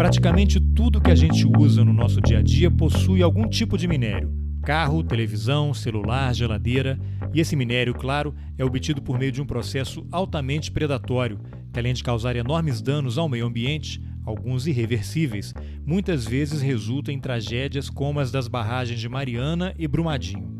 Praticamente tudo que a gente usa no nosso dia a dia possui algum tipo de minério. Carro, televisão, celular, geladeira. E esse minério, claro, é obtido por meio de um processo altamente predatório, que além de causar enormes danos ao meio ambiente, alguns irreversíveis, muitas vezes resulta em tragédias como as das barragens de Mariana e Brumadinho.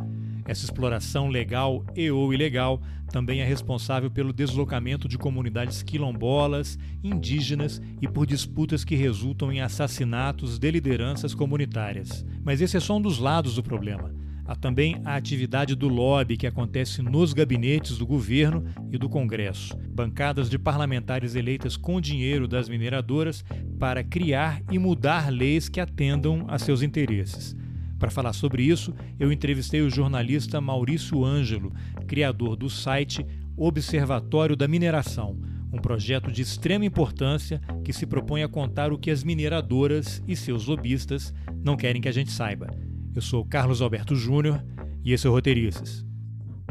Essa exploração legal e ou ilegal também é responsável pelo deslocamento de comunidades quilombolas, indígenas e por disputas que resultam em assassinatos de lideranças comunitárias. Mas esse é só um dos lados do problema. Há também a atividade do lobby que acontece nos gabinetes do governo e do Congresso, bancadas de parlamentares eleitas com dinheiro das mineradoras para criar e mudar leis que atendam a seus interesses. Para falar sobre isso, eu entrevistei o jornalista Maurício Ângelo, criador do site Observatório da Mineração, um projeto de extrema importância que se propõe a contar o que as mineradoras e seus lobistas não querem que a gente saiba. Eu sou Carlos Alberto Júnior e esse é o Roteiristas.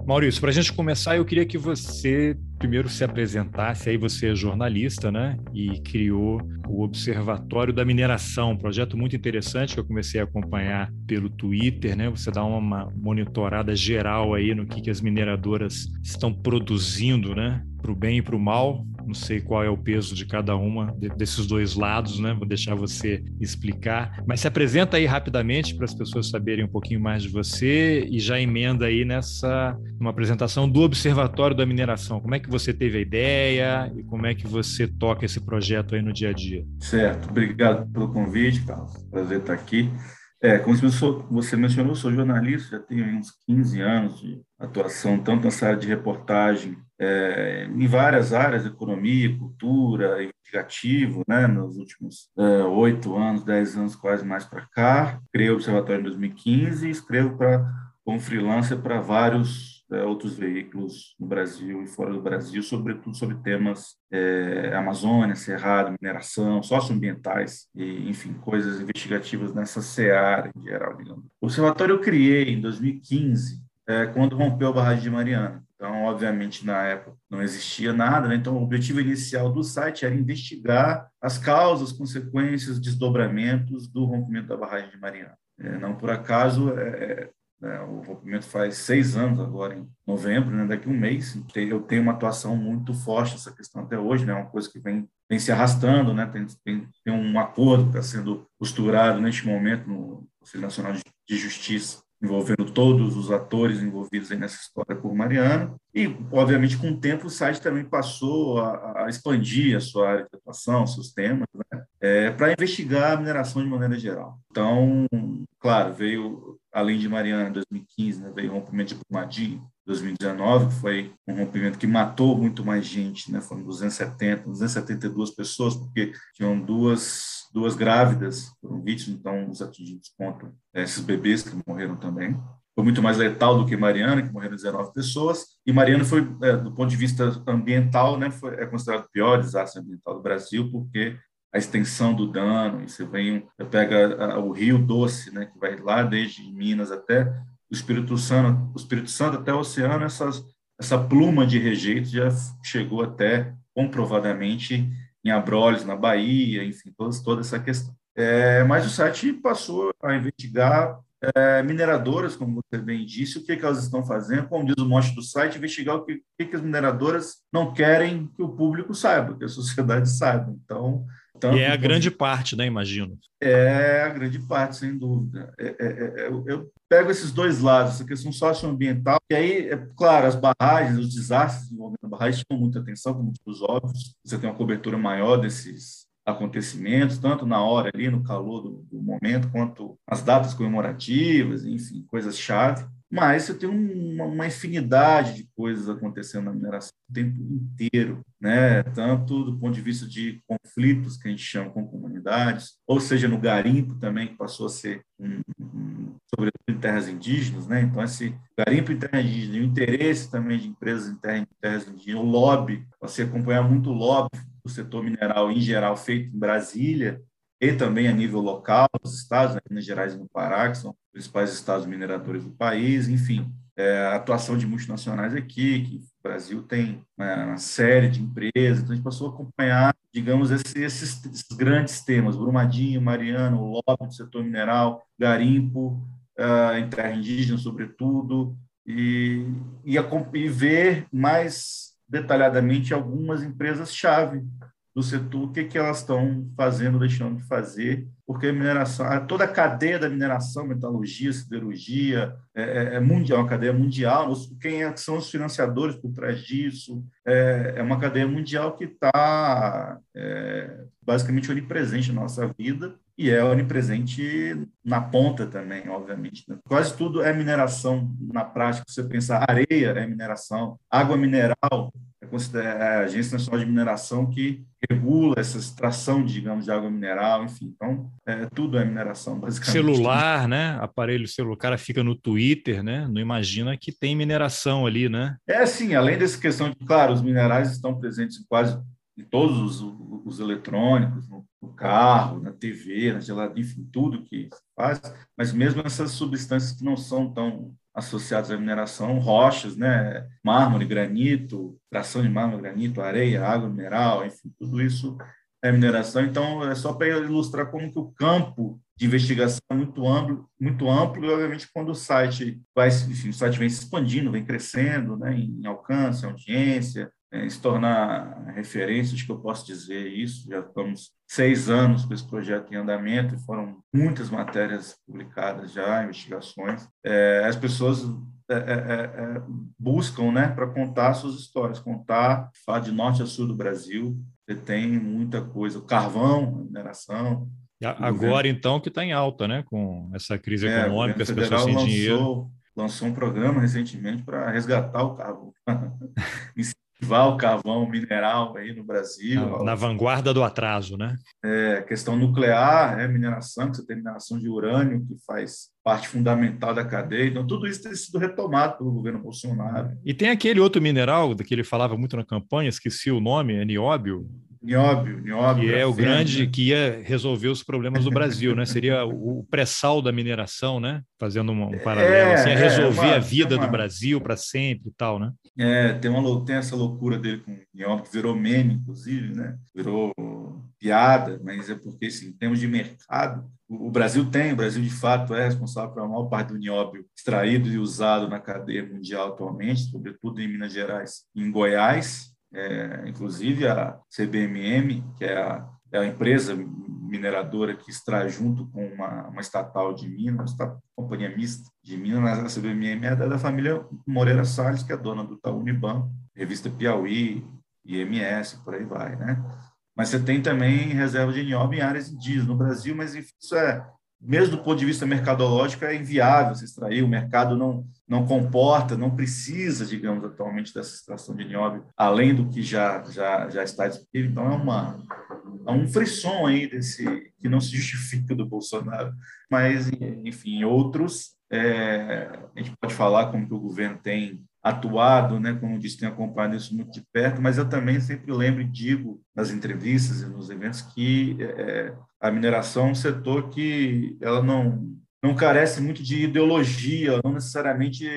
Maurício, para a gente começar, eu queria que você primeiro se apresentasse. Aí você é jornalista, né? E criou o Observatório da Mineração, um projeto muito interessante que eu comecei a acompanhar pelo Twitter, né? Você dá uma monitorada geral aí no que, que as mineradoras estão produzindo, né? Para o bem e para o mal, não sei qual é o peso de cada uma desses dois lados, né? Vou deixar você explicar. Mas se apresenta aí rapidamente para as pessoas saberem um pouquinho mais de você e já emenda aí nessa uma apresentação do Observatório da Mineração. Como é que você teve a ideia e como é que você toca esse projeto aí no dia a dia? Certo. Obrigado pelo convite, Carlos. Prazer estar aqui. É, como você mencionou, sou jornalista, já tenho uns 15 anos de atuação, tanto nessa área de reportagem, é, em várias áreas, economia, cultura, investigativo, né, nos últimos é, oito é, anos, dez anos, quase mais para cá. Criei o Observatório em 2015 e escrevo para, como freelancer para vários é, outros veículos no Brasil e fora do Brasil, sobretudo sobre temas é, Amazônia, Cerrado, mineração, socioambientais e, enfim, coisas investigativas nessa seara em geral, digamos. O observatório eu criei em 2015, é, quando rompeu a barragem de Mariana. Então, obviamente, na época não existia nada, né? então o objetivo inicial do site era investigar as causas, consequências, desdobramentos do rompimento da barragem de Mariana. É, não por acaso, é, né? O rompimento faz seis anos agora, em novembro, né? daqui a um mês. Eu tenho uma atuação muito forte nessa questão até hoje, né? uma coisa que vem, vem se arrastando, né? tem, tem, tem um acordo que está sendo costurado neste momento no Conselho Nacional de Justiça envolvendo todos os atores envolvidos nessa história por Mariana. E, obviamente, com o tempo, o site também passou a, a expandir a sua área de atuação, seus temas, né? é, para investigar a mineração de maneira geral. Então, claro, veio além de Mariana, em 2015, né, veio o rompimento de Brumadinho, 2019, que foi um rompimento que matou muito mais gente, né, foram 270, 272 pessoas, porque tinham duas, duas grávidas, foram vítimas, então os atingidos contam esses bebês que morreram também. Foi muito mais letal do que Mariana, que morreram 19 pessoas, e Mariana foi, é, do ponto de vista ambiental, né, foi, é considerado o pior desastre ambiental do Brasil, porque a extensão do dano, e você vem, pega o Rio Doce, né, que vai lá desde Minas até o Espírito Santo, o Espírito Santo até o oceano, essas, essa pluma de rejeito já chegou até comprovadamente em Abrolhos, na Bahia, enfim, toda, toda essa questão. É, mas o site passou a investigar é, mineradoras, como você bem disse, o que, que elas estão fazendo, como diz o mote do site, investigar o que, que, que as mineradoras não querem que o público saiba, que a sociedade saiba. Então, tanto e é a grande parte, né? Imagino. É a grande parte, sem dúvida. É, é, é, eu, eu, pego esses dois lados, essa questão socioambiental, e aí, é claro, as barragens, os desastres envolvendo a barragem chamam muita atenção, como motivos óbvios. Você tem uma cobertura maior desses acontecimentos, tanto na hora ali, no calor do, do momento, quanto as datas comemorativas, enfim, coisas-chave mas você tem uma, uma, infinidade de coisas acontecendo na mineração o tempo inteiro, né? tanto do ponto de vista de conflitos que a gente chama com comunidades, ou seja, no garimpo também, que passou a ser, um, um, sobretudo em terras indígenas, né? então esse garimpo em terras indígenas, o interesse também de empresas em, terra, em terras indígenas, o lobby, você acompanhar muito o lobby do setor mineral em geral feito em Brasília, e também a nível local, nos estados, né, Minas Gerais e no Pará, que são principais estados mineradores do país, enfim, é, a atuação de multinacionais aqui, que Brasil tem uma série de empresas, então a gente passou a acompanhar, digamos, esses, esses, grandes temas, Brumadinho, Mariano, lobby do setor mineral, garimpo, uh, em terra indígena, sobretudo, e, e, a, e ver mais detalhadamente algumas empresas-chave do setor, o que, que elas estão fazendo, deixando de fazer, porque a mineração, toda a cadeia da mineração, metalurgia, siderurgia, é, é, é mundial, é uma cadeia mundial. Quem é, são os financiadores por trás disso? É, é uma cadeia mundial que está é, basicamente onipresente na nossa vida e é onipresente na ponta também, obviamente. Né? Quase tudo é mineração na prática. Você pensar, areia é mineração, água mineral é a Agência Nacional de Mineração que regula essa extração, digamos, de água mineral, enfim. Então, é, tudo é mineração, basicamente. Celular, né? Aparelho celular, o cara fica no Twitter, né? Não imagina que tem mineração ali, né? É, sim. Além dessa questão de, claro, os minerais estão presentes em quase em todos os, os eletrônicos, no, no, carro, na TV, na geladeira, enfim, tudo que faz, mas mesmo essas substâncias que não são tão associados à mineração, rochas, né, mármore, granito, tração de mármore, granito, areia, água mineral, enfim, tudo isso é mineração. Então, é só para ilustrar como que o campo de investigação é muito amplo, muito amplo e, obviamente, quando o site vai, enfim, o site vem se expandindo, vem crescendo, né, em alcance, audiência, é, se tornar referência, acho que eu posso dizer isso. Já estamos seis anos com esse projeto em andamento e foram muitas matérias publicadas já, investigações. É, as pessoas é, é, é, é buscam né, para contar suas histórias, contar, falar de norte a sul do Brasil. Você tem muita coisa, o carvão, a mineração. Agora, então, que está em alta, né? Com essa crise econômica, as pessoas sem lançou, dinheiro. Lançou um programa recentemente para resgatar o carvão. incentivar o carvão mineral aí no Brasil. Na, na, vanguarda do atraso, né? É, questão nuclear, é mineração, que você tem mineração de urânio, que faz parte fundamental da cadeia. Então, tudo isso tem sido retomado pelo governo Bolsonaro. E tem aquele outro mineral que ele falava muito na campanha, esqueci o nome, é nióbio. Nióbio, nióbio. Que é o grande né? que ia resolver os problemas do Brasil, né? Seria o pré-sal da mineração, né? Fazendo um, um paralelo, é, assim, é resolver é uma, a vida uma... do Brasil para sempre e tal, né? É, tem, uma, tem essa loucura dele com o nióbio, que virou meme, inclusive, né? Virou piada, mas é porque, assim, em termos de mercado, o Brasil tem, o Brasil de fato é responsável pela maior parte do nióbio extraído e usado na cadeia mundial atualmente, sobretudo em Minas Gerais e em Goiás, é, inclusive a CBMM, que é a, é a, empresa mineradora que extrai junto com uma, uma estatal de Minas, uma companhia mista de Minas, a CBMM é da, da família Moreira Salles, que é dona do Itaú revista Piauí, IMS, por aí vai, né? Mas você tem também reserva de nióbio em áreas indígenas no Brasil, mas isso é mesmo do ponto de vista mercadológico, é inviável se extrair, o mercado não, não comporta, não precisa, digamos, atualmente dessa extração de nióbio, além do que já, já, já está disponível. Então, é, uma, é um frisson aí desse, que não se justifica do Bolsonaro. Mas, enfim, outros, é, a gente pode falar como que o governo tem atuado, né, como disse, tenho acompanhado isso muito de perto, mas eu também sempre lembro e digo nas entrevistas e nos eventos que é, a mineração é um setor que ela não não carece muito de ideologia, não necessariamente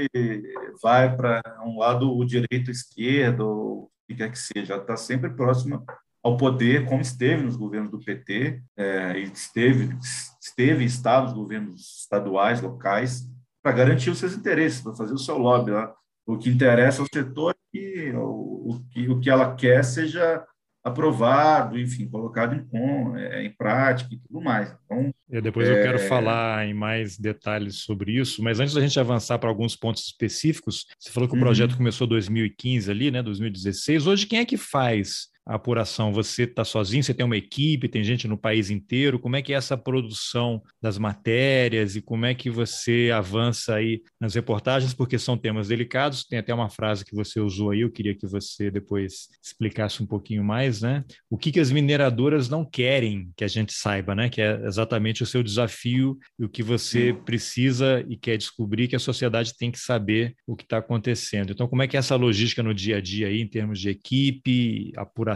vai para um lado o direito ou esquerdo, o que quer que seja, está sempre próxima ao poder, como esteve nos governos do PT, é, esteve, esteve em estados, governos estaduais, locais, para garantir os seus interesses, para fazer o seu lobby lá. O que interessa ao setor é que o, o, que o que ela quer seja aprovado, enfim, colocado em, é, em prática e tudo mais. Então, e depois é... eu quero falar em mais detalhes sobre isso, mas antes da gente avançar para alguns pontos específicos, você falou que o projeto uhum. começou em 2015 ali, né, 2016. Hoje quem é que faz a apuração? Você está sozinho? Você tem uma equipe? Tem gente no país inteiro? Como é que é essa produção das matérias e como é que você avança aí nas reportagens? Porque são temas delicados. Tem até uma frase que você usou aí. Eu queria que você depois explicasse um pouquinho mais, né? O que, que as mineradoras não querem que a gente saiba, né? Que é exatamente o seu desafio e o que você precisa e quer descobrir que a sociedade tem que saber o que está acontecendo. Então, como é que é essa logística no dia a dia aí, em termos de equipe, apuração?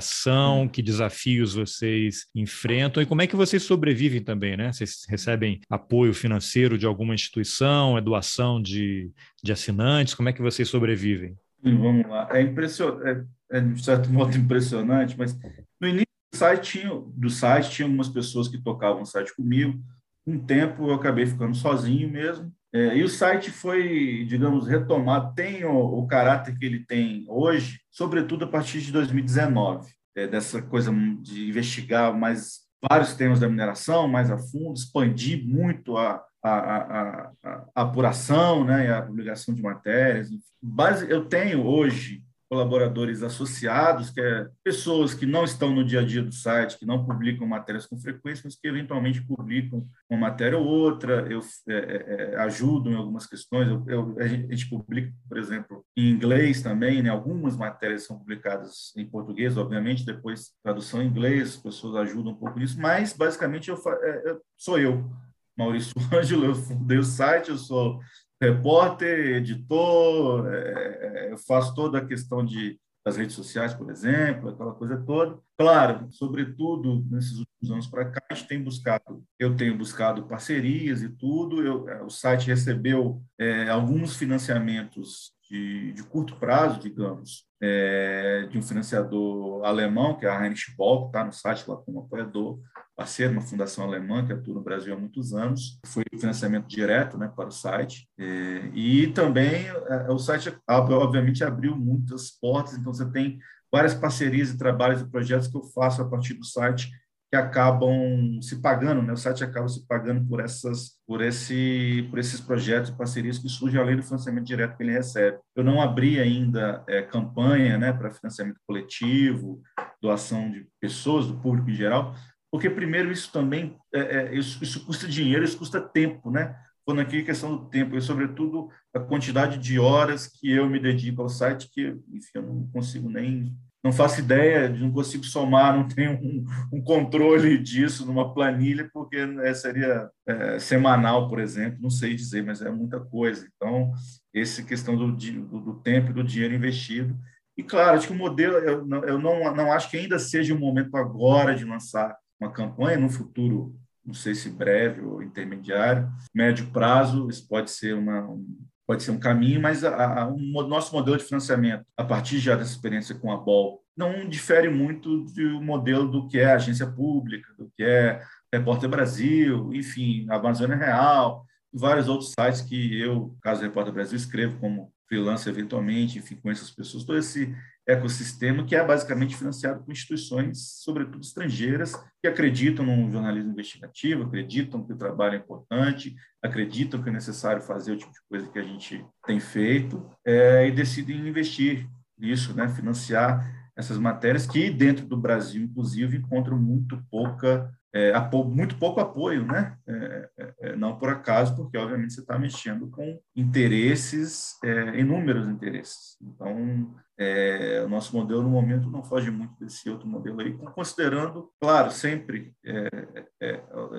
Hum. que desafios vocês enfrentam e como é que vocês sobrevivem também, né? Vocês recebem apoio financeiro de alguma instituição, é doação de, de assinantes, como é que vocês sobrevivem? Vamos lá. É, impressionante, é, é de certo modo impressionante, mas no início do site, tinha, do site tinha algumas pessoas que tocavam o site comigo. Um tempo eu acabei ficando sozinho mesmo. É, e o site foi, digamos, retomado, tem o, o, caráter que ele tem hoje, sobretudo a partir de 2019, é, dessa coisa de investigar mais vários temas da mineração mais a fundo, expandir muito a, a, a, a, apuração né, e a publicação de matérias. Base, eu tenho hoje colaboradores associados, que é pessoas que não estão no dia a dia do site, que não publicam matérias com frequência, mas que eventualmente publicam uma matéria ou outra, eu é, é, é ajudo em algumas questões. Eu, eu, a gente publica, por exemplo, em inglês também, né? algumas matérias são publicadas em português, obviamente, depois tradução em inglês, as pessoas ajudam um pouco nisso, mas basicamente eu, é, sou eu. Maurício Ângelo, eu fundei o site, eu sou repórter, editor, é, é faço toda a questão de, das redes sociais, por exemplo, aquela coisa toda. Claro, sobretudo nesses últimos anos para cá, a gente tem buscado, eu tenho buscado parcerias e tudo. Eu, é, o site recebeu é, alguns financiamentos de, de, curto prazo, digamos, é, de um financiador alemão, que é a Heinrich que está no site lá como apoiador, parceiro, uma fundação alemã que atua no Brasil há muitos anos. Foi financiamento direto né, para o site. É, e também é, o site, obviamente, abriu muitas portas, então você tem várias parcerias e trabalhos e projetos que eu faço a partir do site que acabam se pagando, né? O site acaba se pagando por essas, por esse, por esses projetos e parcerias que surgem além do financiamento direto que ele recebe. Eu não abri ainda é, campanha, né, para financiamento coletivo, doação de pessoas, do público em geral, porque primeiro isso também é, é, isso, isso, custa dinheiro, isso custa tempo, né? Quando aqui questão do tempo e sobretudo a quantidade de horas que eu me dedico ao site, que enfim, eu não consigo nem não faço ideia, não consigo somar, não tenho um, um controle disso numa planilha, porque é, seria é, semanal, por exemplo, não sei dizer, mas é muita coisa. Então, essa questão do, do, do tempo e do dinheiro investido. E, claro, acho que o modelo, eu, não, eu não, não acho que ainda seja o momento agora de lançar uma campanha, no futuro, não sei se breve ou intermediário, médio prazo, isso pode ser uma, pode ser um caminho, mas a, a, o nosso modelo de financiamento, a partir já dessa experiência com a BOL, não difere muito do modelo do que é agência pública, do que é Repórter Brasil, enfim, Amazônia Real, vários outros sites que eu, caso Repórter Brasil, escrevo como freelancer eventualmente, enfim, com essas pessoas, todo esse ecossistema que é basicamente financiado por instituições, sobretudo estrangeiras, que acreditam no jornalismo investigativo, acreditam que o trabalho é importante, acreditam que é necessário fazer o tipo de coisa que a gente tem feito é, e decidem investir nisso, né, financiar essas matérias que dentro do Brasil, inclusive, encontram muito pouca é, muito pouco apoio, né? É, é, é, não por acaso, porque obviamente você está mexendo com interesses, é, inúmeros interesses. Então, é, o nosso modelo no momento não foge muito desse outro modelo aí, considerando, claro, sempre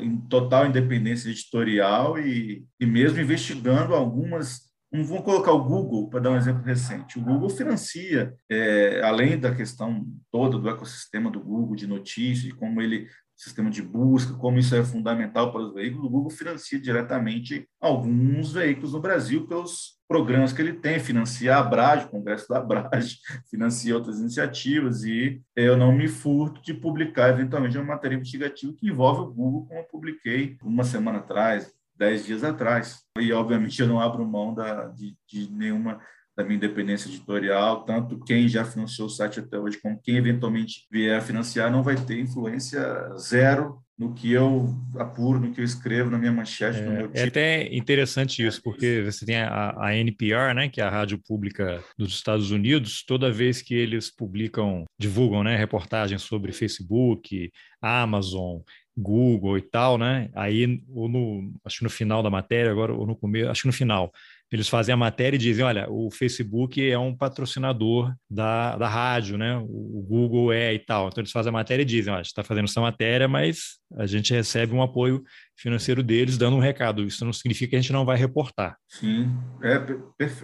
em total independência editorial e, e mesmo investigando algumas Vamos colocar o Google para dar um exemplo recente. O Google financia, é, além da questão toda do ecossistema do Google de notícias, como ele sistema de busca, como isso é fundamental para os veículos, o Google financia diretamente alguns veículos no Brasil pelos programas que ele tem, financia a Abrage, o Congresso da Abrage, financia outras iniciativas e eu não me furto de publicar eventualmente uma matéria investigativa que envolve o Google, como eu publiquei uma semana atrás, dez dias atrás. E, obviamente, eu não abro mão da, de, de nenhuma da minha independência editorial, tanto quem já financiou o site até hoje, como quem eventualmente vier a financiar, não vai ter influência zero no que eu apuro, no que eu escrevo, na minha manchete, é, no meu é tipo. É até interessante isso, porque você tem a, a, NPR, né, que é a rádio pública dos Estados Unidos, toda vez que eles publicam, divulgam, né, reportagens sobre Facebook, Amazon, Google e tal, né, aí, ou no, acho que no final da matéria, agora, ou no começo, acho que no final, eles fazem a matéria e dizem, olha, o Facebook é um patrocinador da, da rádio, né? O Google é e tal. Então eles fazem a matéria e dizem, olha, a gente está fazendo essa matéria, mas a gente recebe um apoio financeiro deles dando um recado. Isso não significa que a gente não vai reportar. Sim, é.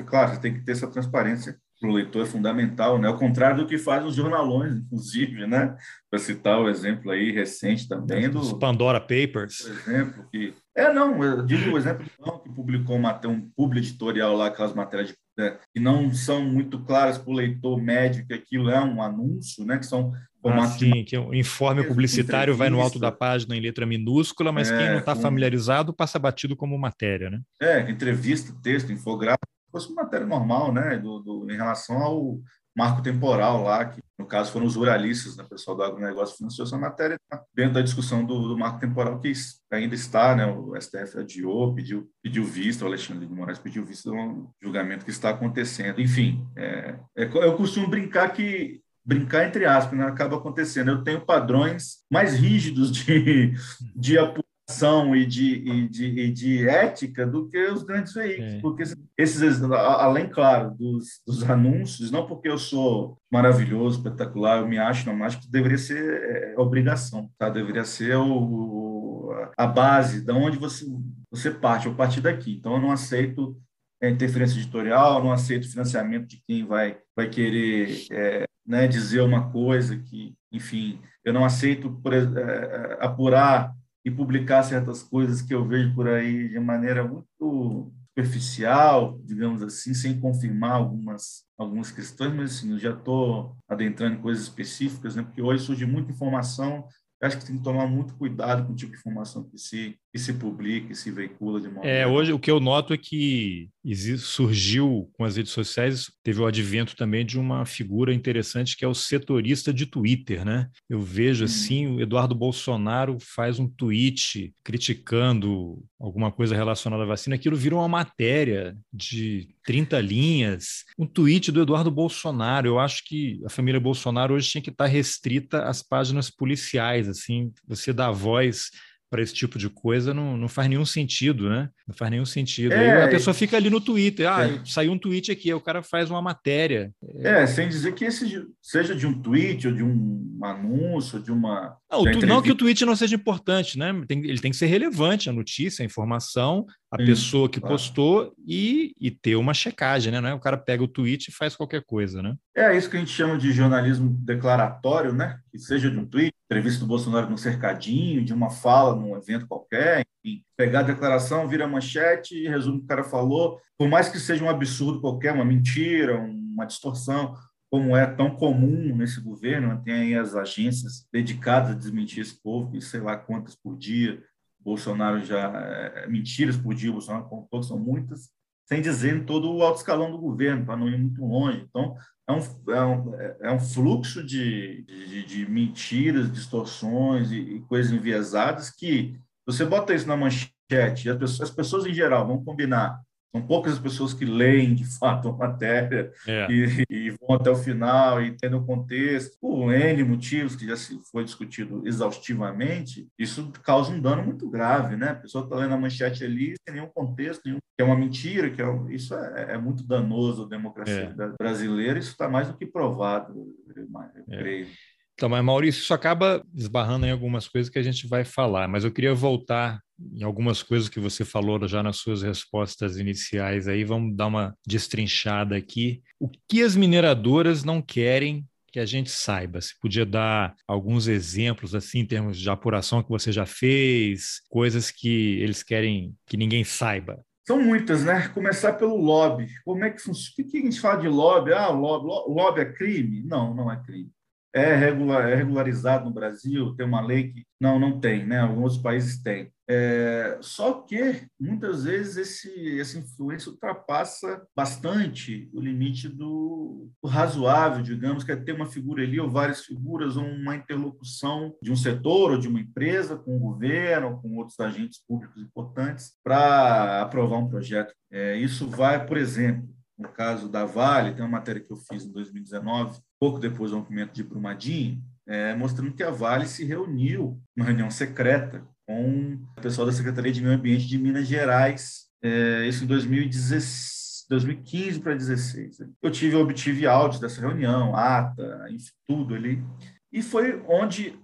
Claro, você tem que ter essa transparência para o leitor é fundamental, né? Ao contrário do que fazem os jornalões, inclusive, né? Para citar o exemplo aí recente também do os Pandora Papers, por exemplo, que é não, eu digo o exemplo não, que publicou uma, um publi editorial lá, aquelas matérias de, né, que não são muito claras para o leitor médio que aquilo é um anúncio, né? Que são ah, sim, que o informe publicitário vai no alto da página em letra minúscula, mas é, quem não está familiarizado passa batido como matéria, né? É, entrevista, texto, infográfico, fosse uma matéria normal, né? Do, do, em relação ao marco temporal lá, que no caso foram os ruralistas, né? Pessoal do agronegócio financiou essa matéria dentro da discussão do, do, marco temporal que ainda está, né? O STF adiou, pediu, pediu vista, o Alexandre de Moraes pediu vista do julgamento que está acontecendo. Enfim, é, é, eu costumo brincar que brincar entre aspas, né, acaba acontecendo. Eu tenho padrões mais rígidos de, de apuração e de, e, de, e de ética do que os grandes veículos, é. porque esses, além, claro, dos, dos, anúncios, não porque eu sou maravilhoso, espetacular, eu me acho, não, que deveria ser é, obrigação, tá? deveria ser o, a base, da onde você, você parte, eu partir daqui. Então, eu não aceito é, interferência editorial, não aceito financiamento de quem vai, vai querer é, né, dizer uma coisa que, enfim, eu não aceito por, é, é, apurar e publicar certas coisas que eu vejo por aí de maneira muito superficial, digamos assim, sem confirmar algumas algumas questões, mas assim, eu já estou adentrando em coisas específicas, né? Porque hoje surge muita informação acho que tem que tomar muito cuidado com o tipo de informação que se, que se publica, que se veicula de modo. É, hoje o que eu noto é que surgiu com as redes sociais, teve o advento também de uma figura interessante que é o setorista de Twitter, né? Eu vejo assim, o Eduardo Bolsonaro faz um tweet criticando alguma coisa relacionada à vacina, aquilo virou uma matéria de 30 linhas, um tweet do Eduardo Bolsonaro. Eu acho que a família Bolsonaro hoje tinha que estar restrita às páginas policiais, assim, você dá voz para esse tipo de coisa não, não faz nenhum sentido, né? Não faz nenhum sentido. É, Aí a pessoa fica ali no Twitter, ah, é. saiu um tweet aqui, o cara faz uma matéria. É, sem dizer que esse seja de um tweet ou de um anúncio, de uma. Não, tu, não que o tweet não seja importante, né? Tem, ele tem que ser relevante, a notícia, a informação, a Sim, pessoa que claro. postou e, e ter uma checagem, né? Não é o cara pega o tweet e faz qualquer coisa, né? É isso que a gente chama de jornalismo declaratório, né? Que seja de um tweet, entrevista do Bolsonaro no cercadinho, de uma fala num evento qualquer, enfim, pegar a declaração, vira manchete e resume o que o cara falou, por mais que seja um absurdo qualquer, uma mentira, uma distorção, como é tão comum nesse governo, tem aí as agências dedicadas a desmentir esse povo, e sei lá quantas por dia, Bolsonaro já, é, mentiras por dia, Bolsonaro contou, são muitas, sem dizer todo o alto escalão do governo, para não ir muito longe. Então, é um, é um, é um fluxo de, de, de mentiras, distorções e, e, coisas enviesadas que você bota isso na manchete, as pessoas, as pessoas em geral vão combinar são poucas as pessoas que leem de fato a matéria é. e, e, vão até o final e tendo o contexto, por N motivos que já se foi discutido exaustivamente, isso causa um dano muito grave, né? A pessoa está lendo a manchete ali sem nenhum contexto, nenhum, que é uma mentira, que é, isso é, é muito danoso à democracia é. brasileira, isso está mais do que provado, eu, eu é. creio. Então, mas Maurício, isso acaba esbarrando em algumas coisas que a gente vai falar, mas eu queria voltar em algumas coisas que você falou já nas suas respostas iniciais aí, vamos dar uma destrinchada aqui. O que as mineradoras não querem que a gente saiba? Se podia dar alguns exemplos assim em termos de apuração que você já fez, coisas que eles querem que ninguém saiba. São muitas, né? Começar pelo lobby. Como é que funciona? O que a gente fala de lobby? Ah, lobby, lobby é crime? Não, não é crime é, regular, é regularizado no Brasil, tem uma lei que não, não tem, né? Alguns países têm. É, só que muitas vezes esse, essa influência ultrapassa bastante o limite do, do, razoável, digamos, que é ter uma figura ali ou várias figuras, ou uma interlocução de um setor ou de uma empresa com o governo, ou com outros agentes públicos importantes para aprovar um projeto. É, isso vai, por exemplo, no caso da Vale, tem uma matéria que eu fiz em 2019, pouco depois do rompimento de Brumadinho, é, mostrando que a Vale se reuniu numa reunião secreta com o pessoal da Secretaria de Meio Ambiente de Minas Gerais, é, isso em 2016, 2015 para 2016. Eu tive, obtive áudios dessa reunião, ata, enfim, tudo ali. E foi onde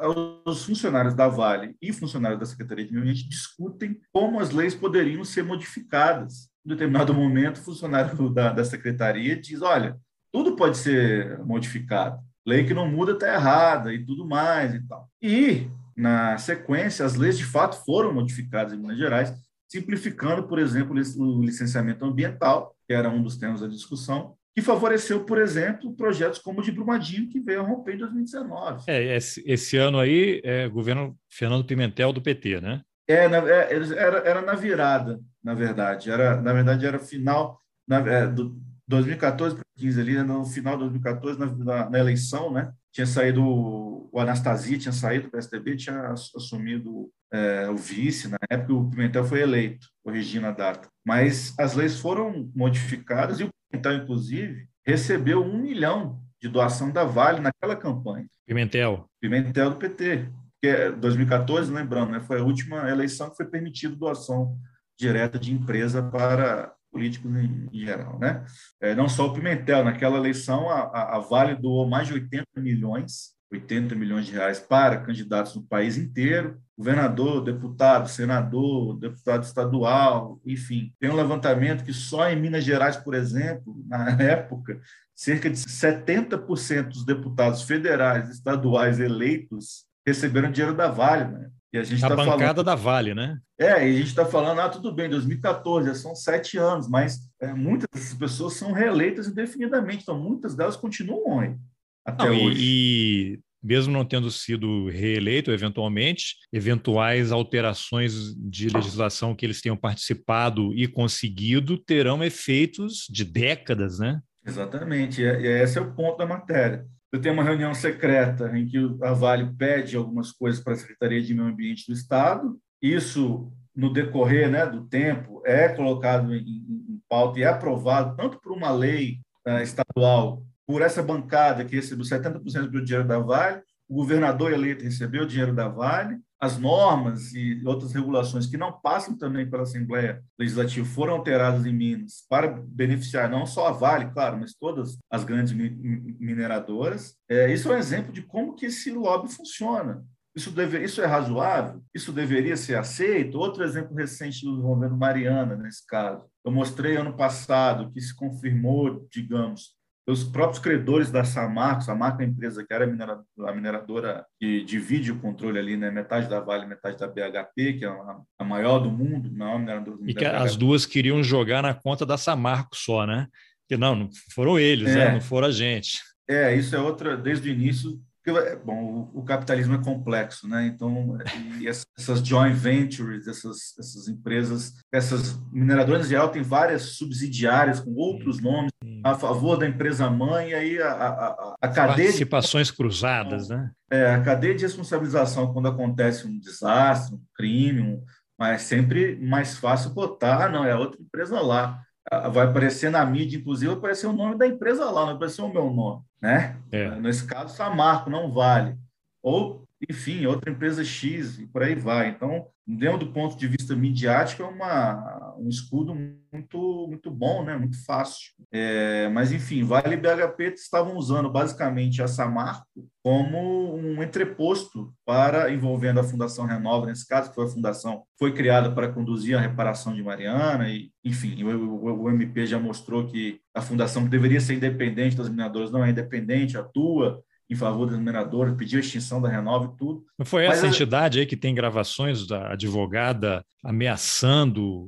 os funcionários da Vale e funcionários da Secretaria de Meio Ambiente discutem como as leis poderiam ser modificadas. Em determinado momento, o funcionário da, da secretaria diz: olha, tudo pode ser modificado. Lei que não muda está errada e tudo mais e tal. E, na sequência, as leis de fato foram modificadas em Minas Gerais, simplificando, por exemplo, o licenciamento ambiental, que era um dos temas da discussão, que favoreceu, por exemplo, projetos como o de Brumadinho, que veio a romper em 2019. É, esse, esse ano aí é governo Fernando Pimentel do PT, né? É, na, é, era, era na virada, na verdade. Era, na verdade, era final na, é, do 2014 para 15 ali, no final de 2014, na, na, na, eleição, né? Tinha saído o Anastasia, tinha saído do PSDB, tinha assumido é, o vice, na época o Pimentel foi eleito, corrigindo a data. Mas as leis foram modificadas e o Pimentel, inclusive, recebeu um milhão de doação da Vale naquela campanha. Pimentel. Pimentel do PT que 2014, lembrando, né, foi a última eleição que foi permitido doação direta de empresa para políticos em, em geral, né? É, não só o Pimentel, naquela eleição a, a, Vale doou mais de 80 milhões, 80 milhões de reais para candidatos no país inteiro, governador, deputado, senador, deputado estadual, enfim. Tem um levantamento que só em Minas Gerais, por exemplo, na época, cerca de 70% dos deputados federais, estaduais eleitos receberam dinheiro da Vale, né? E a gente a tá bancada falando... da Vale, né? É, e a gente está falando, ah, tudo bem, 2014, já são sete anos, mas é, muitas dessas pessoas são reeleitas indefinidamente, então muitas delas continuam aí até não, hoje. E, e mesmo não tendo sido reeleito, eventualmente, eventuais alterações de legislação que eles tenham participado e conseguido terão efeitos de décadas, né? Exatamente, e esse é o ponto da matéria. Eu tenho uma reunião secreta em que a Vale pede algumas coisas para a Secretaria de Meio Ambiente do Estado. Isso, no decorrer né, do tempo, é colocado em, em pauta e é aprovado tanto por uma lei uh, estadual, por essa bancada que recebeu 70% do dinheiro da Vale, o governador eleito recebeu o dinheiro da Vale, as normas e outras regulações que não passam também pela Assembleia Legislativa foram alteradas em Minas para beneficiar não só a Vale, claro, mas todas as grandes mineradoras. É, isso é um exemplo de como que esse lobby funciona. Isso, deve, isso é razoável? Isso deveria ser aceito? Outro exemplo recente do governo Mariana, nesse caso. Eu mostrei ano passado que se confirmou, digamos, os próprios credores da Samarco, Samarco é a empresa que era a mineradora que divide o controle ali, né? metade da Vale, metade da BHP, que é a, maior do mundo, não mineradora E que as duas queriam jogar na conta da Samarco só, né? Que não, não foram eles, né? é. né? não foram a gente. É, isso é outra, desde o início, bom, o, capitalismo é complexo, né? Então, essas joint ventures, essas, essas empresas, essas mineradoras em geral têm várias subsidiárias com outros nomes a favor da empresa mãe, e aí a, a, a cadeia... Participações de... cruzadas, né? É, a cadeia de responsabilização quando acontece um desastre, um crime, um, mas é sempre mais fácil botar, ah, não, é outra empresa lá vai aparecer na mídia, inclusive, vai aparecer o nome da empresa lá, não vai aparecer o meu nome, né? É. Nesse caso, Samarco não vale. Ou, enfim, outra empresa X e por aí vai. Então, dentro do ponto de vista midiático, é uma, um escudo muito, muito bom, né? muito fácil. É, mas, enfim, Vale e BHP estavam usando basicamente a Samarco como um entreposto para envolvendo a Fundação Renova, nesse caso, que foi a fundação foi criada para conduzir a reparação de Mariana, e, enfim, o, o, MP já mostrou que a fundação deveria ser independente das mineradoras, não é independente, atua em favor dos mineradores, pediu a extinção da Renova e tudo. Não foi essa Mas, entidade aí que tem gravações da advogada ameaçando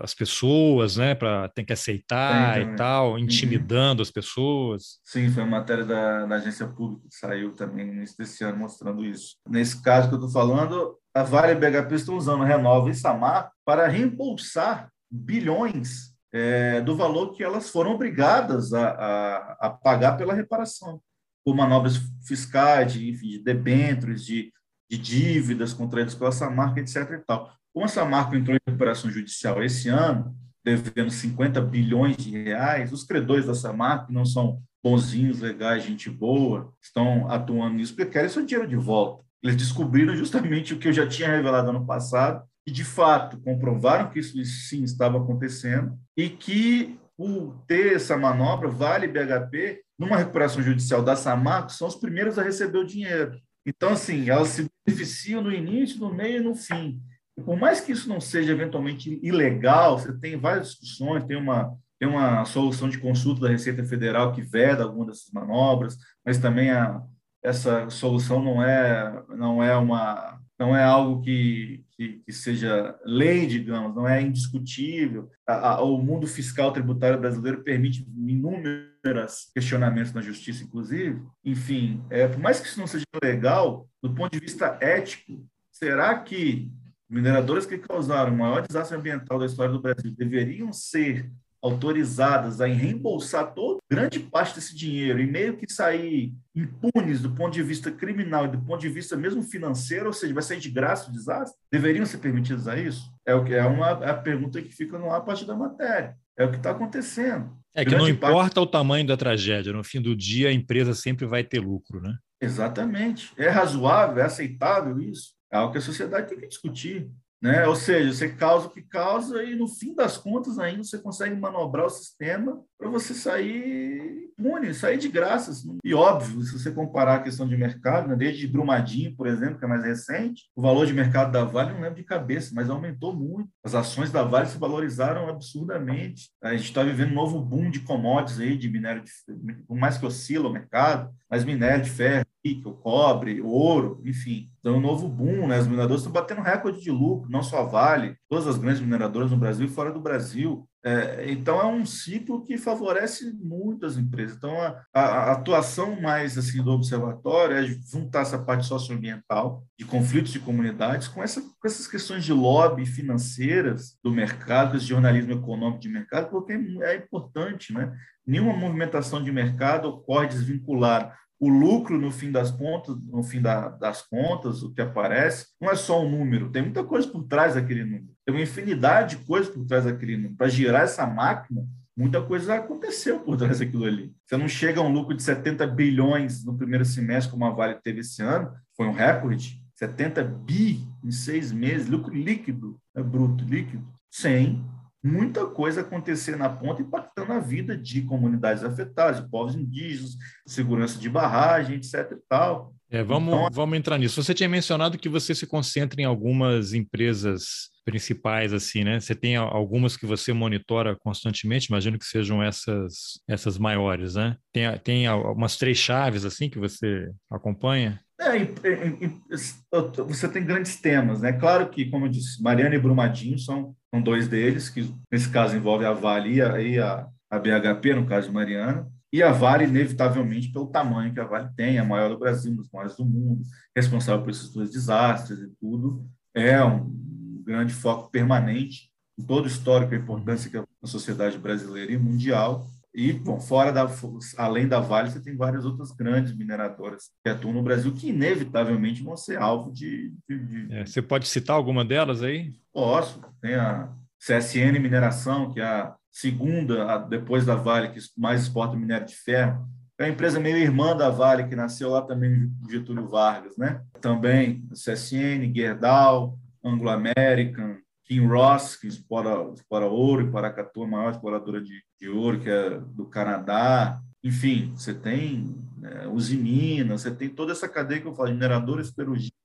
as pessoas, né, para tem que aceitar tem, e tal, uhum. intimidando uhum. as pessoas? Sim, foi uma matéria da, da, agência pública que saiu também no início desse ano mostrando isso. Nesse caso que eu estou falando, a Vale e a BHP estão usando a Renova e Samar para reembolsar bilhões é, do valor que elas foram obrigadas a, a, a pagar pela reparação por manobras fiscais, de, enfim, de debêntures, de, de dívidas contraídas pela Samarco, etc. E tal. Como a Samarco entrou em recuperação judicial esse ano, devendo 50 bilhões de reais, os credores da Samarco, que não são bonzinhos, legais, gente boa, estão atuando nisso porque querem seu dinheiro de volta. Eles descobriram justamente o que eu já tinha revelado ano passado, e de fato comprovaram que isso sim estava acontecendo e que por ter essa manobra, Vale BHP, numa recuperação judicial da Samarco, são os primeiros a receber o dinheiro. Então, assim, elas se beneficiam no início, no meio e no fim. E por mais que isso não seja eventualmente ilegal, você tem várias discussões, tem uma, tem uma solução de consulta da Receita Federal que veda alguma dessas manobras, mas também a, essa solução não é, não é uma não é algo que, que, que, seja lei, digamos, não é indiscutível. A, a, o mundo fiscal tributário brasileiro permite inúmeros questionamentos na justiça, inclusive. Enfim, é, por mais que isso não seja legal, do ponto de vista ético, será que mineradoras que causaram o maior desastre ambiental da história do Brasil deveriam ser autorizadas a reembolsar toda grande parte desse dinheiro e meio que sair impunes do ponto de vista criminal e do ponto de vista mesmo financeiro, ou seja, vai sair de graça o desastre? Deveriam ser permitidos a isso? É o que é uma é a pergunta que fica no ar a partir da matéria. É o que está acontecendo. É que grande não importa parte... o tamanho da tragédia, no fim do dia a empresa sempre vai ter lucro, né? Exatamente. É razoável, é aceitável isso? É algo que a sociedade tem que discutir. Né? Ou seja, você causa o que causa e no fim das contas ainda você consegue manobrar o sistema para você sair imune, sair de graças. E óbvio, se você comparar a questão de mercado, né? desde Brumadinho, por exemplo, que é mais recente, o valor de mercado da Vale não lembro de cabeça, mas aumentou muito. As ações da Vale se valorizaram absurdamente. A gente está vivendo um novo boom de commodities aí, de minério, de, por mais que oscila o mercado, mas minério de ferro, o cobre, ouro, enfim. Então, um novo boom, né? As mineradoras estão batendo recorde de lucro, não só a Vale, todas as grandes mineradoras no Brasil e fora do Brasil. É, então, é um ciclo que favorece muito as empresas. Então, a, a, atuação mais assim do observatório é juntar essa parte socioambiental, de conflitos de comunidades, com, essa, com essas questões de lobby financeiras do mercado, esse jornalismo econômico de mercado, porque é importante, né? Nenhuma movimentação de mercado ocorre desvincular o lucro no fim das contas, no fim da, das contas, o que aparece, não é só um número, tem muita coisa por trás daquele número. Tem uma infinidade de coisas por trás daquele número. Para girar essa máquina, muita coisa aconteceu por trás daquilo ali. Você não chega a um lucro de 70 bilhões no primeiro semestre, como a Vale teve esse ano, foi um recorde, 70 bi em seis meses, lucro líquido, é bruto, líquido, sem muita coisa acontecer na ponta, impactando a vida de comunidades afetadas, de povos indígenas, segurança de barragem, etc. E tal. É, vamos, então, vamos entrar nisso. Você tinha mencionado que você se concentra em algumas empresas principais, assim, né? Você tem algumas que você monitora constantemente, imagino que sejam essas, essas maiores, né? Tem, tem umas três chaves, assim, que você acompanha? É, você tem grandes temas, né? Claro que, como eu disse, Mariana e Brumadinho são, são dois deles, que nesse caso envolve a Vale e a, a BHP, no caso de Mariana, e a Vale, inevitavelmente, pelo tamanho que a Vale tem, a maior do Brasil, uma das maiores do mundo, responsável por esses dois desastres e tudo, é um grande foco permanente em todo o histórico, a importância que a sociedade brasileira e mundial e, bom, fora da, além da Vale, você tem várias outras grandes mineradoras que atuam no Brasil que inevitavelmente vão ser alvo de. de, de... É, você pode citar alguma delas aí? Posso. Tem a CSN Mineração, que é a segunda, a, depois da Vale, que mais exporta minério de ferro. É uma empresa meio irmã da Vale, que nasceu lá também Getúlio Vargas, né? Também CSN, Gerdau, Anglo American, Kim Ross, que explora, explora ouro, e Paracatu, a maior exploradora de, de ouro, que é do Canadá. Enfim, você tem né, Usiminas, você tem toda essa cadeia que eu falo, mineradores,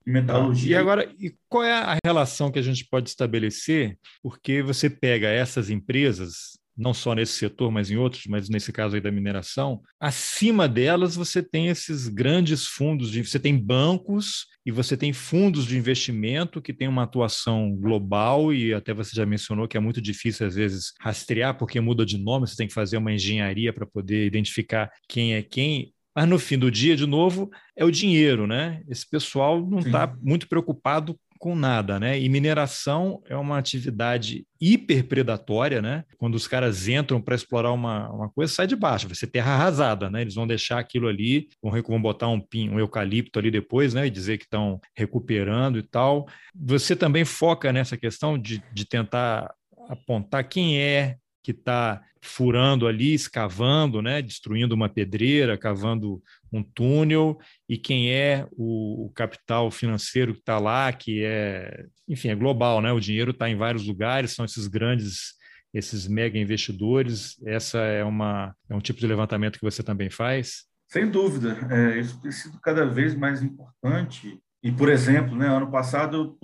e metalurgia. E agora, e qual é a relação que a gente pode estabelecer? Porque você pega essas empresas, não só nesse setor, mas em outros, mas nesse caso aí da mineração, acima delas você tem esses grandes fundos, de, você tem bancos e você tem fundos de investimento que têm uma atuação global e até você já mencionou que é muito difícil às vezes rastrear porque muda de nome, você tem que fazer uma engenharia para poder identificar quem é quem. Mas no fim do dia, de novo, é o dinheiro, né? Esse pessoal não está muito preocupado com nada, né? E mineração é uma atividade hiperpredatória, né? Quando os caras entram para explorar uma, uma coisa, sai de baixo, vai ser terra arrasada, né? Eles vão deixar aquilo ali, vão, vão botar um pin, um eucalipto ali depois, né? E dizer que estão recuperando e tal. Você também foca nessa questão de, de tentar apontar quem é que está furando ali, escavando, né, destruindo uma pedreira, cavando um túnel, e quem é o, capital financeiro que está lá, que é, enfim, é global, né? O dinheiro está em vários lugares, são esses grandes, esses mega investidores. Essa é uma é um tipo de levantamento que você também faz? Sem dúvida, é, isso tem sido cada vez mais importante e, por exemplo, né, ano passado,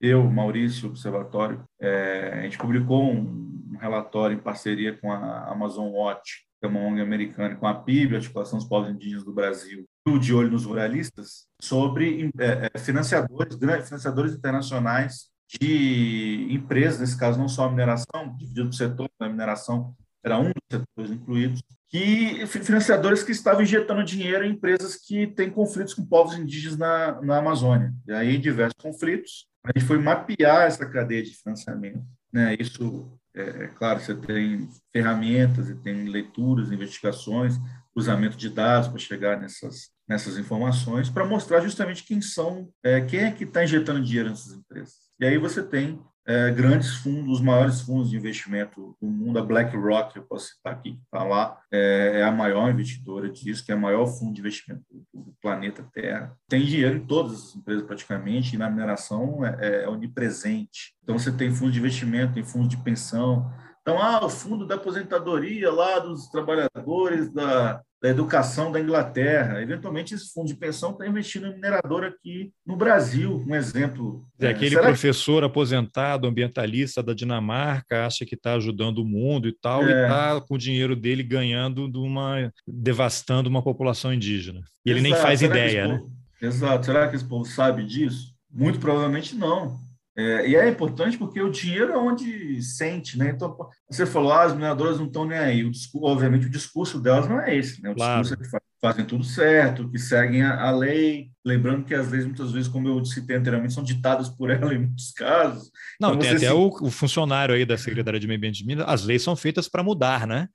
eu, Maurício, Observatório, é, a gente publicou um relatório em parceria com a Amazon Watch, que é uma ONG americana, com a PIB, a Articulação dos Povos Indígenas do Brasil, De Olho nos Ruralistas, sobre é, é financiadores, financiadores internacionais de empresas, nesse caso não só a mineração, dividido por setor, a mineração era um dos setores incluídos, que financiadores que estavam injetando dinheiro em empresas que têm conflitos com povos indígenas na, na Amazônia. E aí, diversos conflitos, a gente foi mapear essa cadeia de financiamento. Né? Isso, é, é claro, você tem ferramentas e tem leituras, investigações, cruzamento de dados para chegar nessas, nessas informações, para mostrar justamente quem são, é, quem é que está injetando dinheiro nessas empresas. E aí você tem é, grandes fundos, os maiores fundos de investimento do mundo, a BlackRock, eu posso citar aqui, falar, é, é, a maior investidora disso, que é o maior fundo de investimento do, do, planeta Terra. Tem dinheiro em todas as empresas praticamente, e na mineração é, é onipresente. Então você tem fundos de investimento, tem fundos de pensão, então, ah, o fundo da aposentadoria lá dos trabalhadores da, da educação da Inglaterra. Eventualmente, esse fundo de pensão está investindo em minerador aqui no Brasil, um exemplo. É, aquele Será professor que... aposentado, ambientalista da Dinamarca, acha que está ajudando o mundo e tal, é. e está com o dinheiro dele ganhando de uma. devastando uma população indígena. E ele Exato. nem faz Será ideia, né? Povo... Exato. Será que esse povo sabe disso? Muito provavelmente não. É, e é importante porque o dinheiro é onde sente, né? Então, você falou, ah, as mineradoras não estão nem aí. O discurso, obviamente, o discurso delas não é esse, né? O claro. discurso é que fazem tudo certo, que seguem a, a, lei. Lembrando que as leis, muitas vezes, como eu citei anteriormente, são ditadas por ela em muitos casos. Não, então, tem até se... o, o, funcionário aí da Secretaria de Meio Ambiente de Minas, as leis são feitas para mudar, né?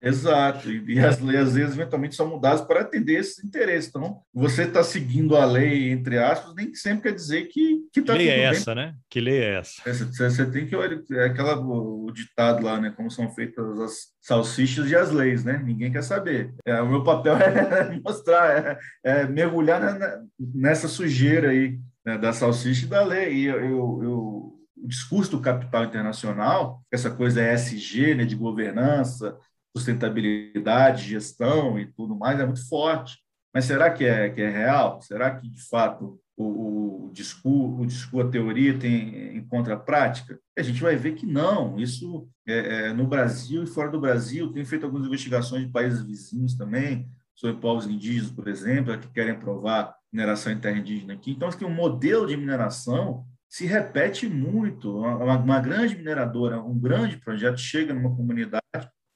Exato, e as leis às vezes eventualmente são mudadas para atender esses interesses. Então, você está seguindo a lei, entre aspas, nem sempre quer dizer que está. Que lei é essa, né? Que lei é essa? Você, você tem que olhar, é aquela, o ditado lá, né? Como são feitas as salsichas e as leis, né? Ninguém quer saber. É, o meu papel é mostrar, é, é mergulhar na, nessa sujeira aí né, da salsicha e da lei. E eu, eu, eu o discurso do capital internacional, essa coisa ESG, né, de governança, sustentabilidade, gestão e tudo mais é muito forte. Mas será que é, que é real? Será que, de fato, o, o discurso, o discurso, a teoria tem encontra a prática? A gente vai ver que não. Isso é, é, no Brasil e fora do Brasil, tem feito algumas investigações de países vizinhos também, sobre povos indígenas, por exemplo, que querem provar mineração em terra indígena aqui. Então, assim, o modelo de mineração se repete muito. Uma, uma grande mineradora, um grande projeto chega numa comunidade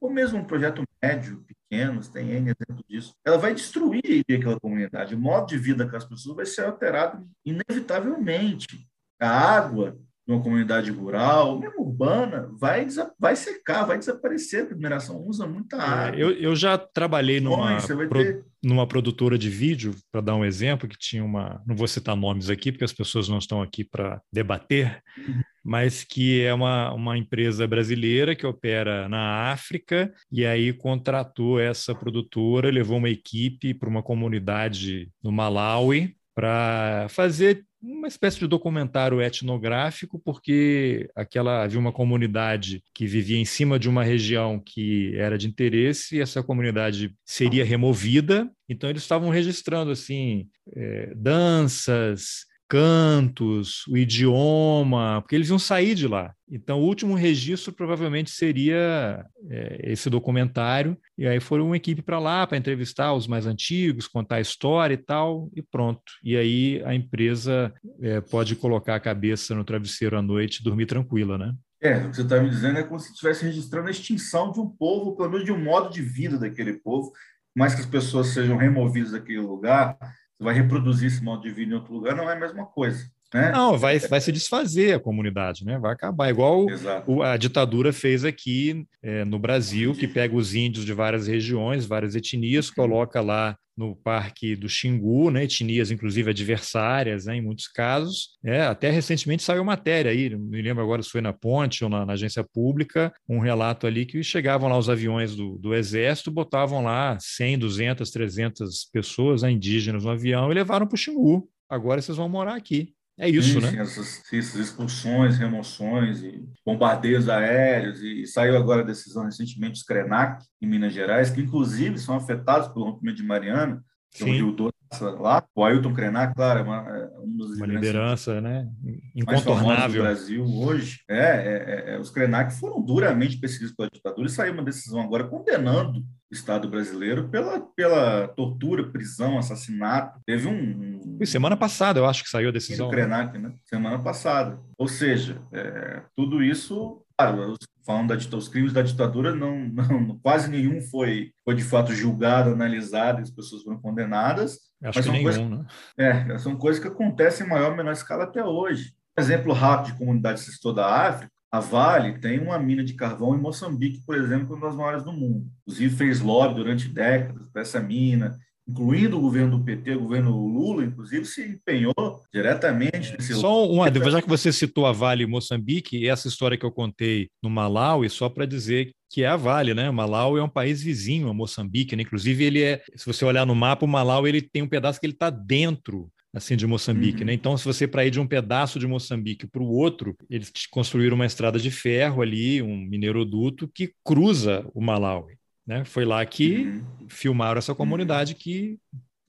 ou mesmo um projeto médio, pequeno, tem N exemplo disso, ela vai destruir aquela comunidade. O modo de vida das pessoas vai ser alterado inevitavelmente. A água numa comunidade rural, mesmo urbana, vai, vai secar, vai desaparecer. A mineração usa muita é, água. É, eu, eu já trabalhei numa, pro, ter... numa produtora de vídeo, para dar um exemplo, que tinha uma. Não vou citar nomes aqui, porque as pessoas não estão aqui para debater, uhum mas que é uma, uma empresa brasileira que opera na África e aí contratou essa produtora, levou uma equipe para uma comunidade no Malawi para fazer uma espécie de documentário etnográfico, porque aquela havia uma comunidade que vivia em cima de uma região que era de interesse, e essa comunidade seria removida. Então eles estavam registrando assim é, danças, cantos, o idioma, porque eles iam sair de lá. Então, o último registro provavelmente seria é, esse documentário, e aí foram uma equipe para lá para entrevistar os mais antigos, contar a história e tal, e pronto. E aí a empresa é, pode colocar a cabeça no travesseiro à noite e dormir tranquila, né? É, o que você está me dizendo é como se estivesse registrando a extinção de um povo, pelo menos de um modo de vida daquele povo, mais que as pessoas sejam removidas daquele lugar, vai reproduzir esse modo de vida em outro lugar, não é a mesma coisa. Né? Não, vai, vai se desfazer a comunidade, né? vai acabar. Igual o, a ditadura fez aqui é, no Brasil, que pega os índios de várias regiões, várias etnias, uhum. coloca lá no Parque do Xingu, né, etnias inclusive adversárias, né, em muitos casos. É, até recentemente saiu matéria aí, não me lembro agora se foi na Ponte ou na, na, agência pública, um relato ali que chegavam lá os aviões do, do Exército, botavam lá 100, 200, 300 pessoas né, indígenas no avião e levaram para o Xingu. Agora vocês vão morar aqui. É isso, sim, né? Sim, essas, essas, expulsões, remoções e bombardeios aéreos. E saiu agora a decisão recentemente dos Krenak, em Minas Gerais, que inclusive são afetados pelo rompimento de Mariana, que é o Rio Doce lá, o Ailton Krenak, claro, é uma, é um dos uma liderança, né? Incontornável. do Brasil hoje. É, é, é, os Krenak foram duramente perseguidos pela ditadura e saiu uma decisão agora condenando o Estado brasileiro pela, pela tortura, prisão, assassinato. Teve um. Semana passada, eu acho que saiu a decisão. Né? Krenak, né? Semana passada. Ou seja, é, tudo isso claro, falando da os crimes da ditadura, não, não, quase nenhum foi, foi de fato julgado, analisado, e as pessoas foram condenadas. Acho mas que nenhum, coisas, né? É, são coisas que acontecem em maior ou menor escala até hoje. Exemplo rápido de comunidade setor da África, a Vale tem uma mina de carvão em Moçambique, por exemplo, uma das maiores do mundo. Inclusive fez lobby durante décadas para essa mina, incluindo o governo do PT, o governo Lula, inclusive, se empenhou diretamente nesse... Só uma, já que você citou a Vale Moçambique, essa história que eu contei no Malau, e só para dizer que é a Vale, né? O Malau é um país vizinho a Moçambique, né? Inclusive, ele é, se você olhar no mapa, o Malau ele tem um pedaço que ele está dentro assim de Moçambique, uhum. né? Então, se você para ir de um pedaço de Moçambique para o outro, eles construíram uma estrada de ferro ali, um mineroduto que cruza o Malawi. Né? Foi lá que uhum. filmaram essa comunidade uhum. que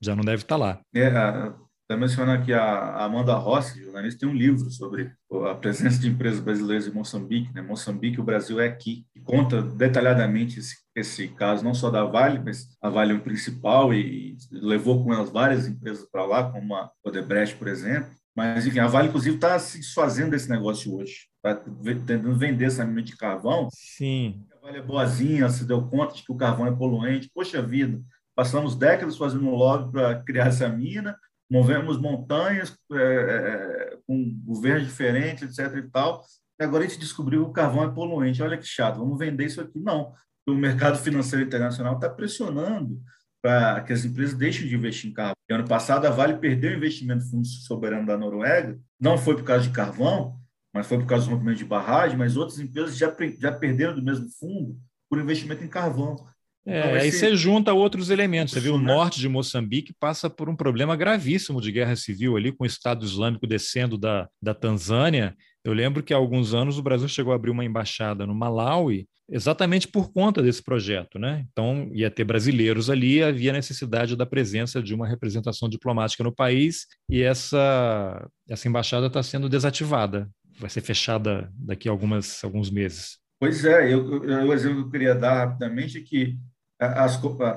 já não deve estar lá. É, está mencionando aqui a Amanda Rossi, jornalista, tem um livro sobre a presença de empresas brasileiras em Moçambique. Né? Moçambique, o Brasil é aqui. E conta detalhadamente esse, esse caso, não só da Vale, mas a Vale é o principal e, e levou com elas várias empresas para lá, como a Odebrecht, por exemplo. Mas, enfim, a Vale, inclusive, está se desfazendo desse negócio hoje. Está tentando vender essa mina de carvão. Sim. Vale é boazinha, se deu conta de que o carvão é poluente. Poxa vida, passamos décadas fazendo lobby para criar essa mina, movemos montanhas é, é, com governos diferentes, etc. e tal. E agora a gente descobriu que o carvão é poluente. Olha que chato, vamos vender isso aqui. Não, o mercado financeiro internacional está pressionando para que as empresas deixem de investir em carvão. ano passado, a Vale perdeu o investimento do Fundo Soberano da Noruega, não foi por causa de carvão, mas foi por causa do rompimento de barragem, mas outras empresas já, já perderam do mesmo fundo por investimento em carvão. É, então, aí você junta outros elementos. Você viu, o norte de Moçambique passa por um problema gravíssimo de guerra civil ali, com o Estado Islâmico descendo da, da Tanzânia. Eu lembro que há alguns anos o Brasil chegou a abrir uma embaixada no Malawi, exatamente por conta desse projeto. Né? Então, ia ter brasileiros ali, havia necessidade da presença de uma representação diplomática no país, e essa, essa embaixada está sendo desativada vai ser fechada daqui a algumas, alguns meses. Pois é, eu, eu, o exemplo que eu queria dar rapidamente é que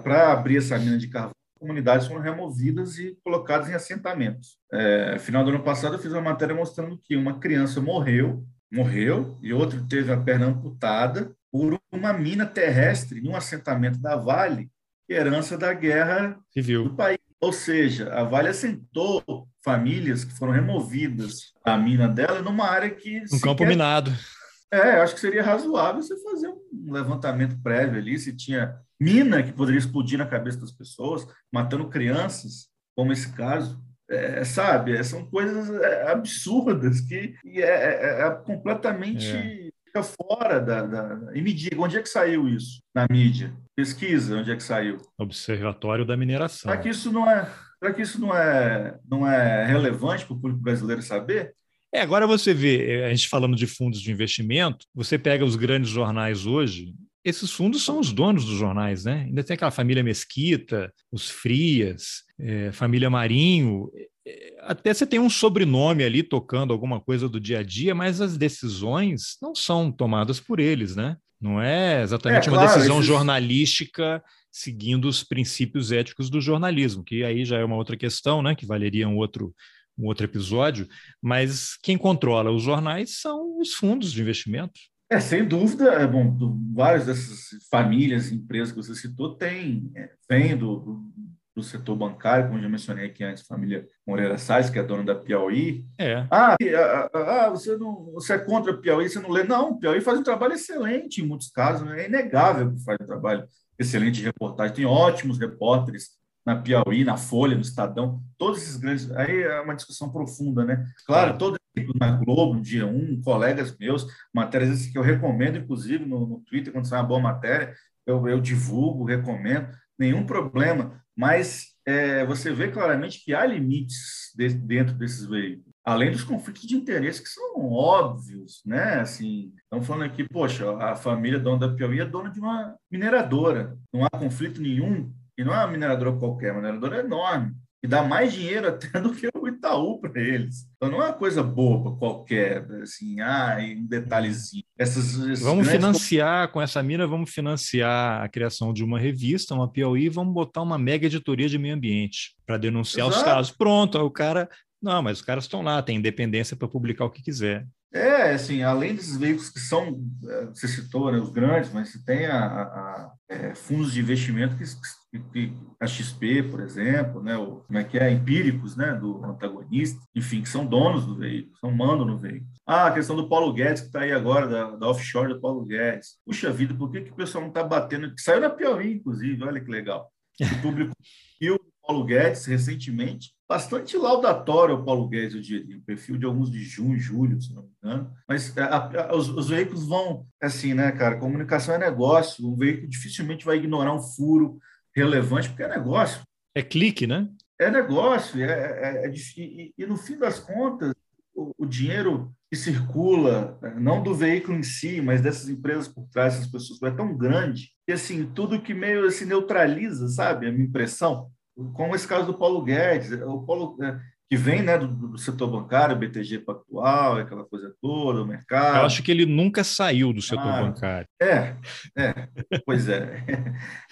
para abrir essa mina de carvão, comunidades foram removidas e colocadas em assentamentos. É, final do ano passado, eu fiz uma matéria mostrando que uma criança morreu, morreu, e outra teve a perna amputada por uma mina terrestre num assentamento da Vale, herança da guerra Civil. do país. Ou seja, a Vale assentou famílias que foram removidas da mina dela numa área que... Um campo minado. É, acho que seria razoável você fazer um levantamento prévio ali, se tinha mina que poderia explodir na cabeça das pessoas, matando crianças, como esse caso. É, sabe, são coisas é, absurdas que é, é, é completamente é. Fica fora da, da, E me diga, onde é que saiu isso na mídia? Pesquisa, onde é que saiu? Observatório da Mineração. Será que isso não é, será que isso não é, não é relevante para o público brasileiro saber? É, agora você vê, a gente falando de fundos de investimento, você pega os grandes jornais hoje, esses fundos são os donos dos jornais, né? Ainda tem aquela família Mesquita, os Frias, é, família Marinho. Até você tem um sobrenome ali tocando alguma coisa do dia a dia, mas as decisões não são tomadas por eles, né? Não é exatamente é, uma decisão esses... jornalística seguindo os princípios éticos do jornalismo, que aí já é uma outra questão, né? Que valeria um outro, um outro episódio. Mas quem controla os jornais são os fundos de investimento. É, sem dúvida, é bom, várias dessas famílias, empresas que você citou, tem, é, vem do, do, setor bancário, como já mencionei aqui antes, família Moreira Salles, que é dona da Piauí. É. Ah, ah, ah, você, não, você é contra a Piauí, você não lê? Não, Piauí faz um trabalho excelente em muitos casos, né? é inegável que faz um trabalho excelente de reportagem, tem ótimos repórteres na Piauí, na Folha, no Estadão, todos esses grandes. Aí é uma discussão profunda, né? Claro, todo na Globo, dia 1, colegas meus, matérias que eu recomendo, inclusive, no, no Twitter, quando sai uma boa matéria, eu, eu divulgo, recomendo, nenhum problema. Mas é, você vê claramente que há limites de, dentro desses veículos, além dos conflitos de interesse que são óbvios, né? Assim, estamos falando aqui, poxa, a família dona da Piauí é dona de uma mineradora, não há conflito nenhum e não é uma mineradora qualquer, é uma mineradora enorme, e dá mais dinheiro até do que Itaú para eles. Então não é uma coisa boba qualquer, assim, ah, um detalhezinho. Essas, vamos financiar com essa mina, vamos financiar a criação de uma revista, uma Piauí, vamos botar uma mega editoria de meio ambiente para denunciar Exato. os casos. Pronto, aí o cara não, mas os caras estão lá, têm independência para publicar o que quiser. É, assim, além desses veículos que são, é, você citou, né, os grandes, mas você tem a, a, é, fundos de investimento que, que, a XP, por exemplo, né, o, como é que é, empíricos, né, do antagonista, enfim, que são donos do veículo, são mando no veículo. Ah, a questão do Paulo Guedes, que está aí agora, da, da, offshore do Paulo Guedes. Puxa vida, por que, que o pessoal não está batendo? Saiu na Piauí, inclusive, olha que legal. O público e o Paulo Guedes recentemente, bastante laudatório ao Paulo Guedes, eu diria, o perfil de alguns de junho, julho, se não me engano. Mas é, a, a, os, os, veículos vão, assim, né, cara? Comunicação é negócio, o veículo dificilmente vai ignorar um furo relevante, porque é negócio. É clique, né? É negócio, é, é, é e, e, no fim das contas, o, o, dinheiro que circula, né, não do veículo em si, mas dessas empresas por trás dessas pessoas, é tão grande que, assim, tudo que meio se neutraliza, sabe? A minha impressão como esse caso do Paulo Guedes, o Paulo é, que vem né, do, do, setor bancário, BTG Pactual, aquela coisa toda, o mercado. Eu acho que ele nunca saiu do setor ah, bancário. É, é, pois é.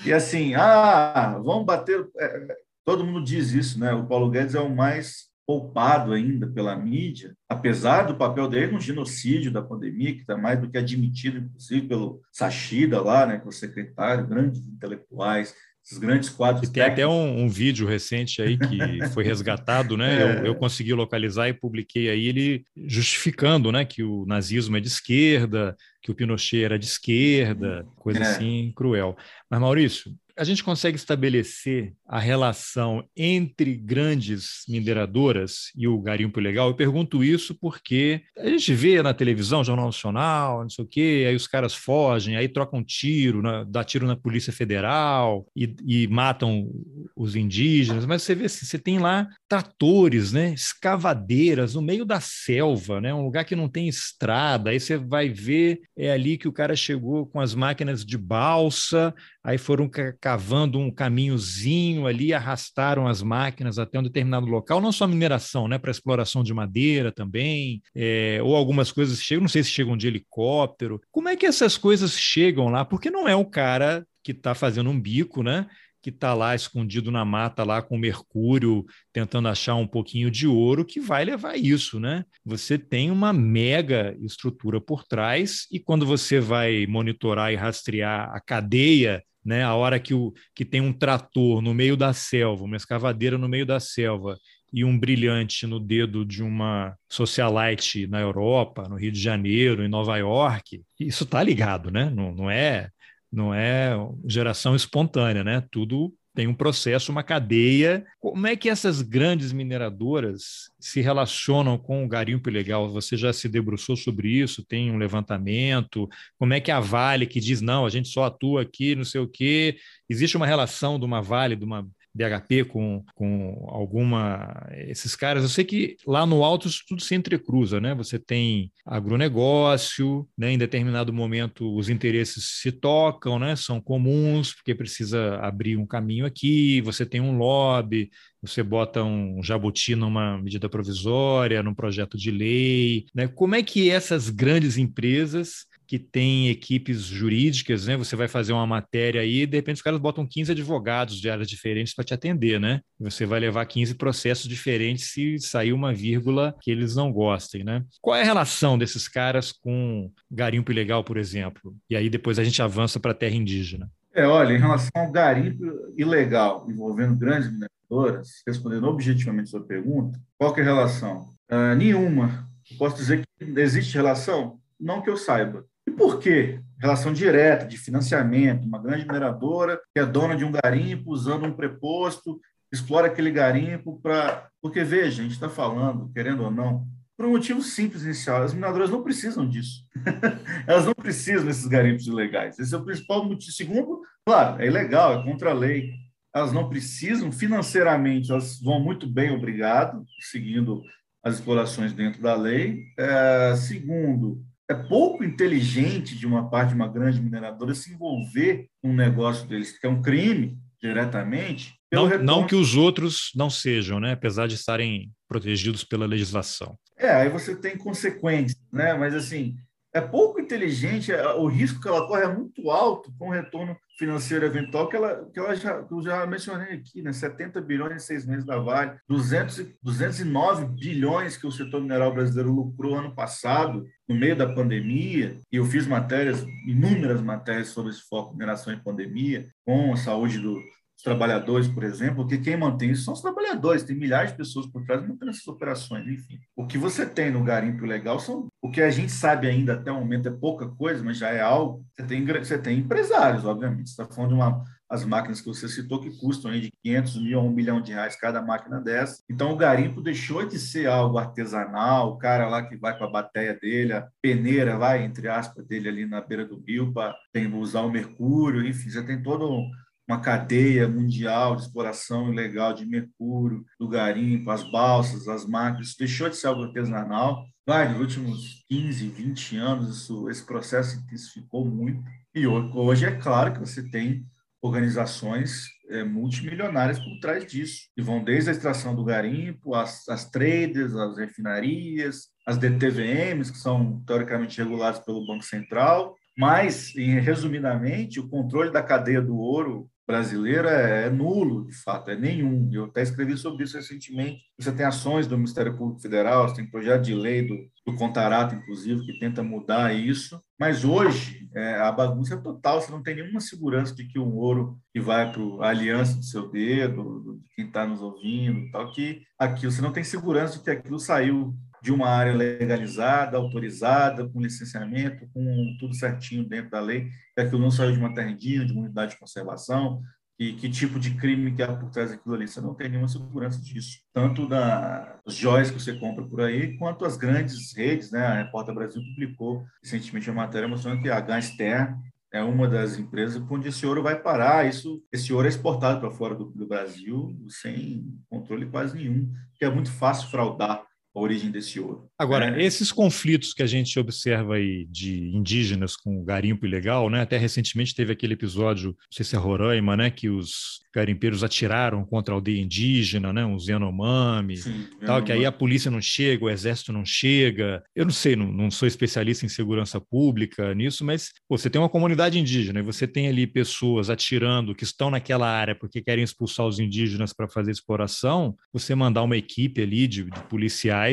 E assim, ah, vamos bater. É, todo mundo diz isso, né? O Paulo Guedes é o mais poupado ainda pela mídia, apesar do papel dele no genocídio da pandemia, que está mais do que admitido, inclusive, pelo Sachida lá, né, que é o secretário, grandes intelectuais, esses grandes quadros. E tem técnicos. até um, um, vídeo recente aí que foi resgatado, né? É. Eu, eu, consegui localizar e publiquei aí ele justificando, né, que o nazismo é de esquerda, que o Pinochet era de esquerda, coisa é. assim cruel. Mas Maurício, a gente consegue estabelecer a relação entre grandes mineradoras e o garimpo ilegal? Eu pergunto isso porque a gente vê na televisão, Jornal Nacional, não sei o quê, aí os caras fogem, aí trocam tiro, né, dá tiro na Polícia Federal e, e matam os indígenas, mas você vê assim, você tem lá tratores, né, escavadeiras no meio da selva, né, um lugar que não tem estrada, aí você vai ver, é ali que o cara chegou com as máquinas de balsa, aí foram cavando um caminhozinho ali, arrastaram as máquinas até um determinado local, não só mineração, né, para exploração de madeira também, é, ou algumas coisas chegam, não sei se chegam de helicóptero. Como é que essas coisas chegam lá? Porque não é o cara que está fazendo um bico, né? que está lá escondido na mata, lá com mercúrio, tentando achar um pouquinho de ouro, que vai levar isso, né? Você tem uma mega estrutura por trás, e quando você vai monitorar e rastrear a cadeia né? A hora que, o, que tem um trator no meio da selva, uma escavadeira no meio da selva e um brilhante no dedo de uma socialite na Europa, no Rio de Janeiro, em Nova York, isso está ligado, né? Não, não é não é geração espontânea, né? Tudo tem um processo, uma cadeia. Como é que essas grandes mineradoras se relacionam com o garimpo ilegal? Você já se debruçou sobre isso? Tem um levantamento? Como é que a Vale que diz não, a gente só atua aqui, não sei o quê? Existe uma relação de uma Vale, de uma DHP com, com alguma. Esses caras, eu sei que lá no alto isso tudo se entrecruza, né? Você tem agronegócio, né? em determinado momento os interesses se tocam, né? São comuns, porque precisa abrir um caminho aqui, você tem um lobby, você bota um jabuti numa medida provisória, num projeto de lei, né? Como é que essas grandes empresas que tem equipes jurídicas, né? Você vai fazer uma matéria aí, e de repente os caras botam 15 advogados de áreas diferentes para te atender, né? Você vai levar 15 processos diferentes se sair uma vírgula que eles não gostem, né? Qual é a relação desses caras com garimpo ilegal, por exemplo? E aí depois a gente avança para a terra indígena. É, olha, em relação ao garimpo ilegal envolvendo grandes mineradoras, respondendo objetivamente sua pergunta, qual é a relação? Uh, nenhuma. Posso dizer que existe relação? Não que eu saiba. E por quê? Relação direta de financiamento, uma grande mineradora que é dona de um garimpo usando um preposto, explora aquele garimpo para. Porque, veja, a gente está falando, querendo ou não, por um motivo simples inicial: as mineradoras não precisam disso. Elas não precisam desses garimpos ilegais. Esse é o principal motivo. Segundo, claro, é ilegal, é contra a lei. Elas não precisam financeiramente, elas vão muito bem, obrigado, seguindo as explorações dentro da lei. É, segundo, é pouco inteligente de uma parte de uma grande mineradora se envolver num negócio deles, que é um crime, diretamente. Não, retorno... não que os outros não sejam, né? apesar de estarem protegidos pela legislação. É, aí você tem consequências, né? mas assim, é pouco inteligente, é, o risco que ela corre é muito alto com o retorno financeiro eventual que, ela, que, ela já, que eu já mencionei aqui, né? 70 bilhões em seis meses da Vale, 200, 209 bilhões que o setor mineral brasileiro lucrou ano passado, no meio da pandemia, e eu fiz matérias, inúmeras matérias sobre esse foco mineração em pandemia, com a saúde do, os trabalhadores, por exemplo, porque quem mantém isso são os trabalhadores, tem milhares de pessoas por trás mantendo essas operações, enfim. O que você tem no garimpo legal são o que a gente sabe ainda até o momento é pouca coisa, mas já é algo. Você tem, você tem empresários, obviamente. Você está falando de uma as máquinas que você citou que custam aí de 500 mil a 1 milhão de reais cada máquina dessa. Então o garimpo deixou de ser algo artesanal, o cara lá que vai com a bateia dele, a peneira vai, entre aspas, dele ali na beira do rio para usar o mercúrio, enfim, você tem todo uma cadeia mundial de exploração ilegal de mercúrio, do garimpo, as balsas, as máquinas, deixou de ser algo artesanal. Vai, nos últimos 15, 20 anos, isso, esse processo intensificou muito. E hoje é claro que você tem organizações é, multimilionárias por trás disso, que vão desde a extração do garimpo, as, as traders, as refinarias, as DTVMs, que são teoricamente reguladas pelo Banco Central, mas, resumidamente, o controle da cadeia do ouro brasileira é, é nulo, de fato, é nenhum. Eu até escrevi sobre isso recentemente. Você tem ações do Ministério Público Federal, você tem projeto de lei do, do Contarato, inclusive, que tenta mudar isso. Mas hoje é, a bagunça é total, você não tem nenhuma segurança de que um ouro que vai para a aliança do seu dedo, de quem está nos ouvindo, tal, que aquilo você não tem segurança de que aquilo saiu de uma área legalizada, autorizada, com licenciamento, com tudo certinho dentro da lei, que aquilo não saiu de uma terra indígena, de uma unidade de conservação, e que tipo de crime que há por trás daquilo ali. Você não tem nenhuma segurança disso. Tanto das joias que você compra por aí, quanto as grandes redes. Né? A Repórter Brasil publicou recentemente uma matéria mostrando que a Ganster é uma das empresas onde esse ouro vai parar. Isso, esse ouro é exportado para fora do, do Brasil sem controle quase nenhum, que é muito fácil fraudar a origem desse ouro. Agora, é. esses conflitos que a gente observa aí de indígenas com garimpo ilegal, né? Até recentemente teve aquele episódio, não sei se é Roraima, né? Que os garimpeiros atiraram contra a aldeia indígena, né? Os Yanomami, Sim, tal, que aí a polícia não chega, o exército não chega. Eu não sei, não, não sou especialista em segurança pública nisso, mas pô, você tem uma comunidade indígena e você tem ali pessoas atirando que estão naquela área porque querem expulsar os indígenas para fazer exploração, você mandar uma equipe ali de, de policiais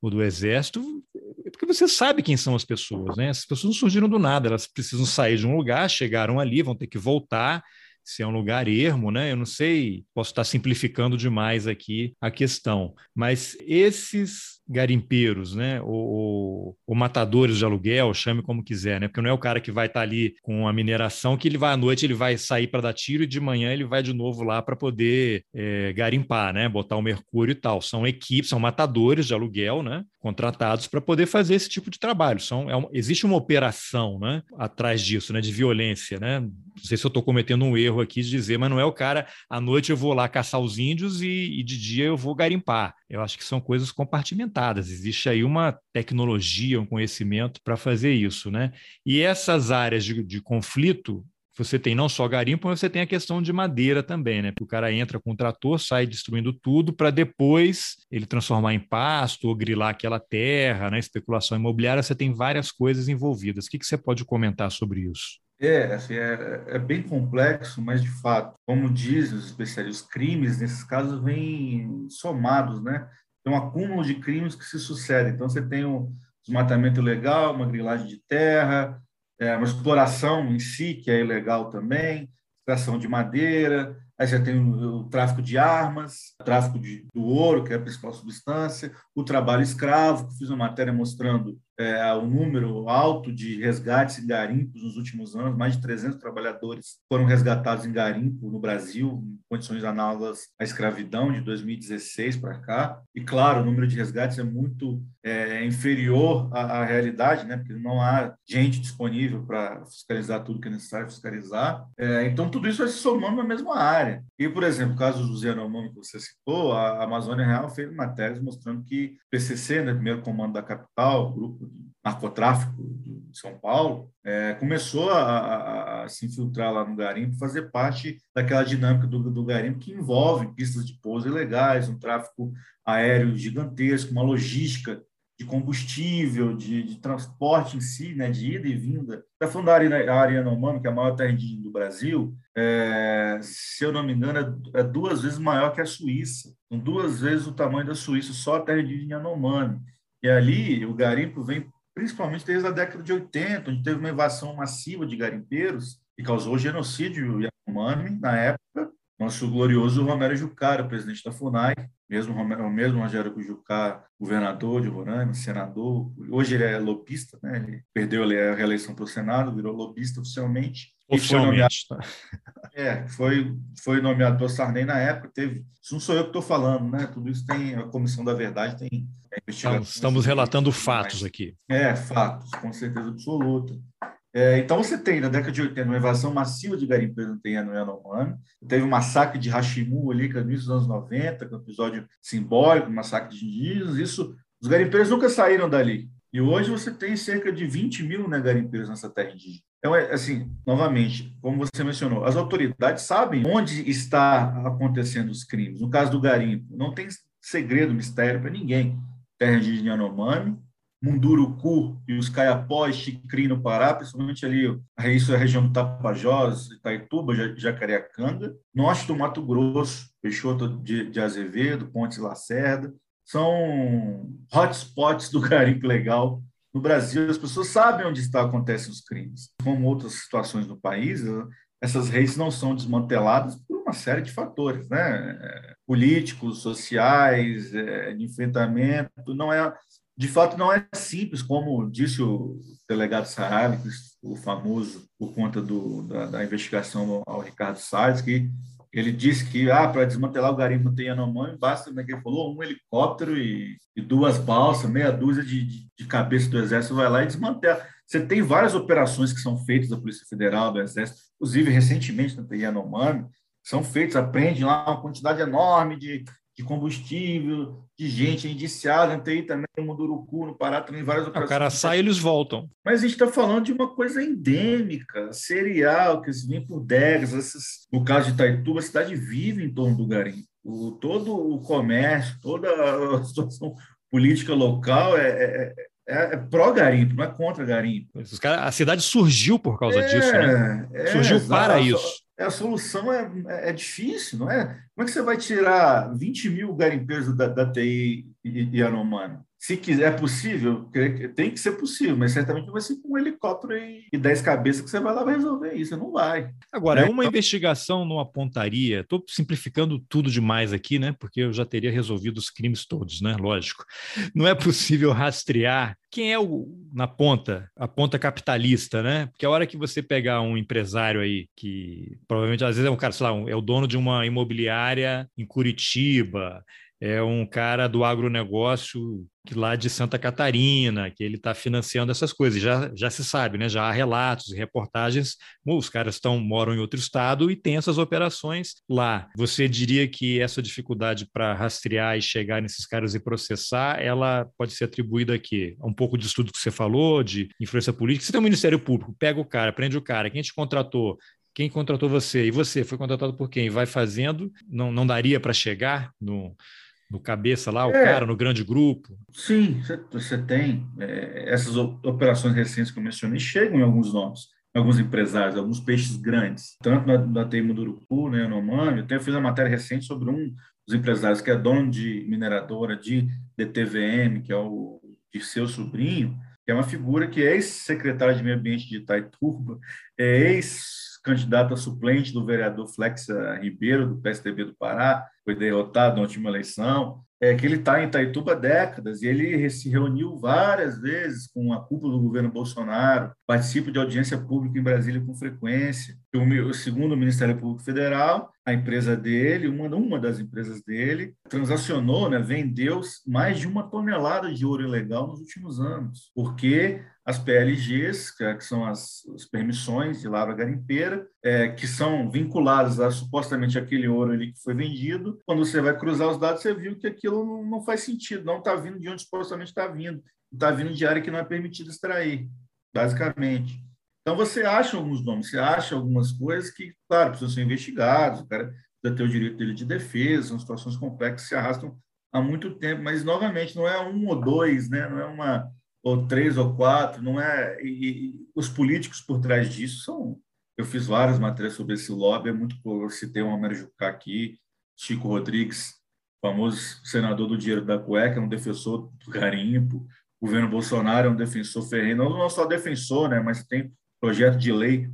ou do exército, porque você sabe quem são as pessoas, né? As pessoas não surgiram do nada, elas precisam sair de um lugar, chegaram ali, vão ter que voltar, se é um lugar ermo, né? Eu não sei, posso estar simplificando demais aqui a questão, mas esses garimpeiros, né? Ou, ou, matadores de aluguel, chame como quiser, né? Porque não é o cara que vai estar ali com a mineração que ele vai à noite, ele vai sair para dar tiro e de manhã ele vai de novo lá para poder é, garimpar, né? Botar o mercúrio e tal. São equipes, são matadores de aluguel, né? Contratados para poder fazer esse tipo de trabalho. São, é um, existe uma operação, né? Atrás disso, né? De violência, né? Não sei se eu estou cometendo um erro aqui de dizer, mas não é o cara, à noite eu vou lá caçar os índios e, e de dia eu vou garimpar. Eu acho que são coisas compartimentadas. Existe aí uma tecnologia, um conhecimento para fazer isso, né? E essas áreas de, de conflito, você tem não só garimpo, mas você tem a questão de madeira também, né? Porque o cara entra com o trator, sai destruindo tudo para depois ele transformar em pasto ou grilar aquela terra, né? Especulação imobiliária, você tem várias coisas envolvidas. O que, que você pode comentar sobre isso? É, assim, é, é, bem complexo, mas de fato, como dizem os especialistas, os crimes nesses casos vêm somados, né? Tem um acúmulo de crimes que se sucedem. Então, você tem um desmatamento ilegal, uma grilagem de terra, é, uma exploração em si, que é ilegal também, extração de madeira, Aí você tem o, o tráfico de armas, o tráfico de, do ouro, que é a principal substância, o trabalho escravo, que fiz uma matéria mostrando é, o número alto de resgates em garimpos nos últimos anos, mais de 300 trabalhadores foram resgatados em garimpo no Brasil, em condições análogas à escravidão, de 2016 para cá. E, claro, o número de resgates é muito é, inferior à, à, realidade, né? porque não há gente disponível para fiscalizar tudo que é necessário fiscalizar. É, então, tudo isso vai se somando na mesma área. E, por exemplo, o caso do Yanomami que você citou, a Amazônia Real fez matérias mostrando que PCC, né, primeiro comando da capital, grupo narcotráfico de São Paulo, é, começou a, a, a, se infiltrar lá no garimpo, fazer parte daquela dinâmica do, do garimpo que envolve pistas de pouso ilegais, um tráfico aéreo gigantesco, uma logística de combustível, de, de, transporte em si, né, de ida e vinda. Está falando da área, a área Yanomami, que é a maior terra indígena do Brasil, é, se eu não me engano, é, é, duas vezes maior que a Suíça. São duas vezes o tamanho da Suíça, só a terra indígena Yanomami. E ali o garimpo vem principalmente desde a década de 80, onde teve uma invasão massiva de garimpeiros que causou genocídio Yanomami na época. Nosso glorioso Romero Jucara, presidente da FUNAI, mesmo o mesmo Rogério Jucá, governador de Roraima, senador. Hoje ele é lobista, né? Ele perdeu a reeleição para o Senado, virou lobista oficialmente. Oficialmente. Foi nomeado, tá? é, foi, foi nomeado pelo Sarney na época. Teve, isso não sou eu que estou falando, né? Tudo isso tem a Comissão da Verdade, tem investigação. Estamos relatando fatos aqui. É, fatos, com certeza absoluta. É, então, você tem, na década de 80, uma invasão massiva de garimpeiros no terreno Yanomami. Teve o um massacre de Hashimu ali, que é no início dos anos 90, que é um episódio simbólico, um massacre de indígenas. Isso, os garimpeiros nunca saíram dali. E hoje você tem cerca de 20 mil né, garimpeiros nessa terra indígena. Então, é, assim, novamente, como você mencionou, as autoridades sabem onde está acontecendo os crimes. No caso do garimpo, não tem segredo, mistério para ninguém. Terra indígena Yanomami, Munduruku e os Caiapós, Chicri no Pará, principalmente ali, isso é a região do Tapajós, Itaituba, Jacareacanga, norte do Mato Grosso, Peixoto de, de Azevedo, Pontes Lacerda, são hotspots do garimpo legal no Brasil. As pessoas sabem onde está acontecem os crimes. Como outras situações no país, essas redes não são desmanteladas por uma série de fatores, né? políticos, sociais, é, de enfrentamento. Não é de fato, não é simples, como disse o delegado Sarali, o famoso, por conta do, da, da, investigação ao Ricardo Salles, que ele disse que ah, para desmantelar o garimpo tem Yanomami, basta, como é que ele falou, um helicóptero e, e duas balsas, meia dúzia de, de, de cabeça do Exército vai lá e desmantela. Você tem várias operações que são feitas da Polícia Federal, do Exército, inclusive recentemente na Yanomami, são feitas, aprende lá uma quantidade enorme de, de combustível, de gente indiciada, tem também no Munduruku, no Pará, também várias operações. O cara sai e eles voltam. Mas a gente está falando de uma coisa endêmica, serial, que se vem por décadas. Essas, no caso de Itaituba, a cidade vive em torno do garimpo. O, todo o comércio, toda a situação política local é, é, é, é pró-garimpo, não é contra garimpo. a cidade surgiu por causa é, disso, né? É, surgiu para isso a solução é, é, é, difícil, não é? Como é que você vai tirar 20 mil garimpeiros da, da TI Yanomami? Se quiser, é possível, tem que ser possível, mas certamente não vai ser com um helicóptero e, e 10 cabeças que você vai lá resolver isso, não vai. Agora, né? uma então... investigação não apontaria, estou simplificando tudo demais aqui, né? Porque eu já teria resolvido os crimes todos, né? Lógico. Não é possível rastrear quem é o na ponta, a ponta capitalista, né? Porque a hora que você pegar um empresário aí que provavelmente às vezes é um cara, sei lá, um, é o dono de uma imobiliária em Curitiba, é um cara do agronegócio lá de Santa Catarina, que ele está financiando essas coisas. Já, já se sabe, né? já há relatos e reportagens. os caras estão moram em outro estado e têm essas operações lá. Você diria que essa dificuldade para rastrear e chegar nesses caras e processar, ela pode ser atribuída a um pouco de estudo que você falou, de influência política. Você tem um Ministério Público, pega o cara, prende o cara, quem te contratou, quem contratou você e você foi contratado por quem? Vai fazendo, não, não daria para chegar no, no cabeça lá, o é, cara, no grande grupo? Sim, você tem. É, essas operações recentes que eu mencionei chegam em alguns nomes, em alguns empresários, alguns peixes grandes, tanto na, na Teima do Urucu, né, no Mami. Eu fiz uma matéria recente sobre um dos empresários que é dono de mineradora de DTVM, que é o de seu sobrinho, que é uma figura que é ex-secretário de Meio Ambiente de Itaituba, é ex candidato a suplente do vereador Flex Ribeiro, do PSDB do Pará, foi derrotado na última eleição, é que ele está em Itaituba há décadas e ele se reuniu várias vezes com a cúpula do governo Bolsonaro, participa de audiência pública em Brasília com frequência. O, segundo o Ministério Público Federal, a empresa dele, uma, uma das empresas dele, transacionou, né, vendeu mais de uma tonelada de ouro ilegal nos últimos anos, porque as PLGs, que é, são as, as permissões de lavra garimpeira, é, que são vinculadas a supostamente aquele ouro ali que foi vendido, quando você vai cruzar os dados, você viu que aquilo não, não faz sentido, não está vindo de onde supostamente está vindo, está vindo de área que não é permitido extrair, basicamente. Então, você acha alguns nomes, você acha algumas coisas que, claro, precisam ser investigados, o cara precisa ter o direito dele de defesa, são situações complexas que se arrastam há muito tempo, mas, novamente, não é um ou dois, né? não é uma ou três ou quatro, não é... E, e os políticos por trás disso são... Eu fiz várias matérias sobre esse lobby, é muito... Eu citei o Homero Jucá aqui, Chico Rodrigues, famoso senador do dinheiro da cueca, um defensor do garimpo, governo Bolsonaro é um defensor ferrenho, não, só defensor, né, mas tem projeto de lei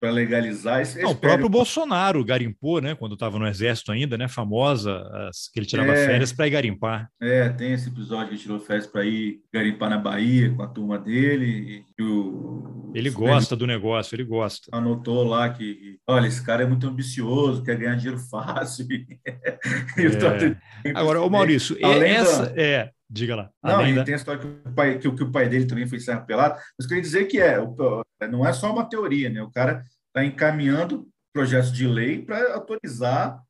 para legalizar esse. Não, o próprio Bolsonaro garimpou, né? Quando estava no exército ainda, né? Famosa, as, que ele tirava é, férias para ir garimpar. É, tem esse episódio que ele tirou férias para ir garimpar na Bahia com a turma dele. E, o, ele gosta do negócio, ele gosta. Anotou lá que, olha, esse cara é muito ambicioso, quer ganhar dinheiro fácil. é. Agora, o Maurício, essa da... é Diga lá. Não, e da... tem a história que o, pai, que, que, o pai dele também foi serra pelado. Mas queria dizer que é, não é só uma teoria, né? O cara está encaminhando projetos de lei para autorizar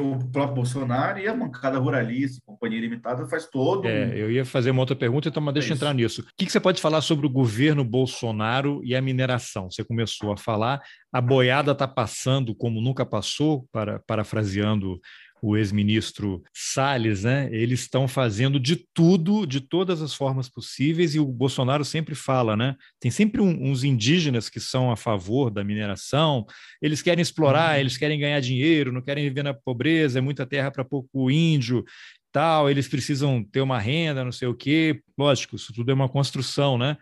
o próprio Bolsonaro e a bancada ruralista, Companhia Limitada, faz todo. É, eu ia fazer uma outra pergunta, então, mas deixa eu é entrar nisso. O que, que, você pode falar sobre o governo Bolsonaro e a mineração? Você começou a falar, a boiada está passando como nunca passou, para, parafraseando o ex-ministro Salles, né? Eles estão fazendo de tudo, de todas as formas possíveis, e o Bolsonaro sempre fala, né? Tem sempre um, uns indígenas que são a favor da mineração, eles querem explorar, uhum. eles querem ganhar dinheiro, não querem viver na pobreza, é muita terra para pouco índio, tal, eles precisam ter uma renda, não sei o quê. Lógico, isso tudo é uma construção, né?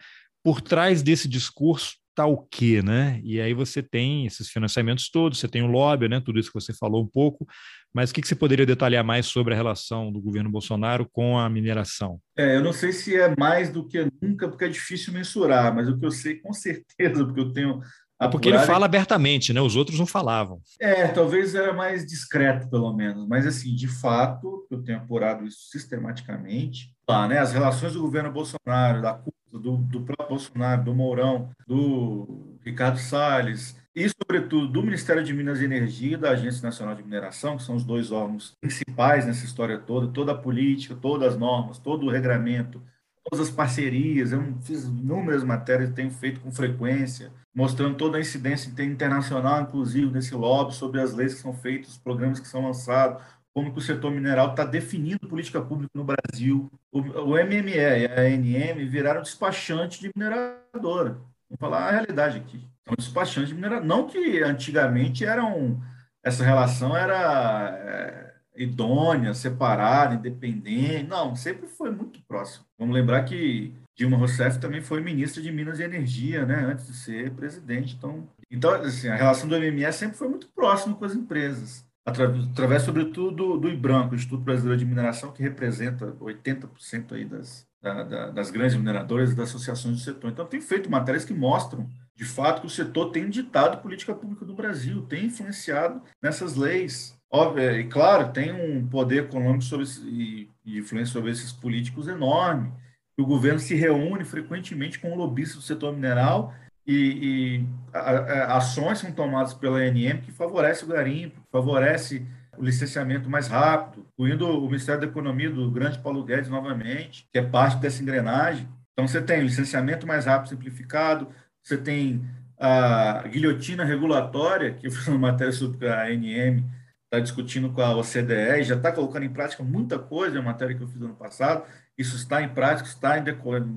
Por trás desse discurso tá o quê, né? E aí você tem esses financiamentos todos, você tem o lobby, né? Tudo isso que você falou um pouco, mas o que, que você poderia detalhar mais sobre a relação do governo Bolsonaro com a mineração? É, eu não sei se é mais do que nunca, porque é difícil mensurar, mas o que eu sei com certeza, porque eu tenho é porque ele fala abertamente, né? Os outros não falavam. É, talvez era mais discreto, pelo menos. Mas, assim, de fato, eu tenho apurado isso sistematicamente. Lá, né? As relações do governo Bolsonaro, da do, do próprio Bolsonaro, do Mourão, do Ricardo Salles, e, sobretudo, do Ministério de Minas e Energia e da Agência Nacional de Mineração, que são os dois órgãos principais nessa história toda, toda a política, todas as normas, todo o regramento, todas as parcerias. Eu fiz inúmeras matérias, tenho feito com frequência, mostrando toda a incidência internacional, inclusive, desse lobby, sobre as leis que são feitas, os programas que são lançados, como que o setor mineral está definindo política pública no Brasil. O, o MME e a ANM viraram despachante de mineradora. Vamos falar a realidade aqui. São despachantes de mineradora. Não que antigamente eram essa relação era é, idônea, separada, independente. Não, sempre foi muito próximo. Vamos lembrar que Dilma Rousseff também foi ministra de Minas e Energia, né, antes de ser presidente. Então, então assim, a relação do MME sempre foi muito próxima com as empresas através, sobretudo, do, do IBRAM, o Instituto Brasileiro de Mineração, que representa 80% aí das, da, da, das grandes mineradoras e das associações do setor. Então, tem feito matérias que mostram, de fato, que o setor tem ditado política pública do Brasil, tem influenciado nessas leis. Óbvio, é, e, claro, tem um poder econômico sobre, e, e influência sobre esses políticos enorme. O governo se reúne frequentemente com o lobista do setor mineral e, e a, ações são tomadas pela ANM que favorece o garimpo, favorece o licenciamento mais rápido, incluindo o Ministério da Economia do grande Paulo Guedes novamente, que é parte dessa engrenagem. Então, você tem licenciamento mais rápido simplificado, você tem a guilhotina regulatória, que eu fiz uma matéria sobre a ANM, está discutindo com a OCDE, já está colocando em prática muita coisa, é uma matéria que eu fiz ano passado, isso está em prática, está, em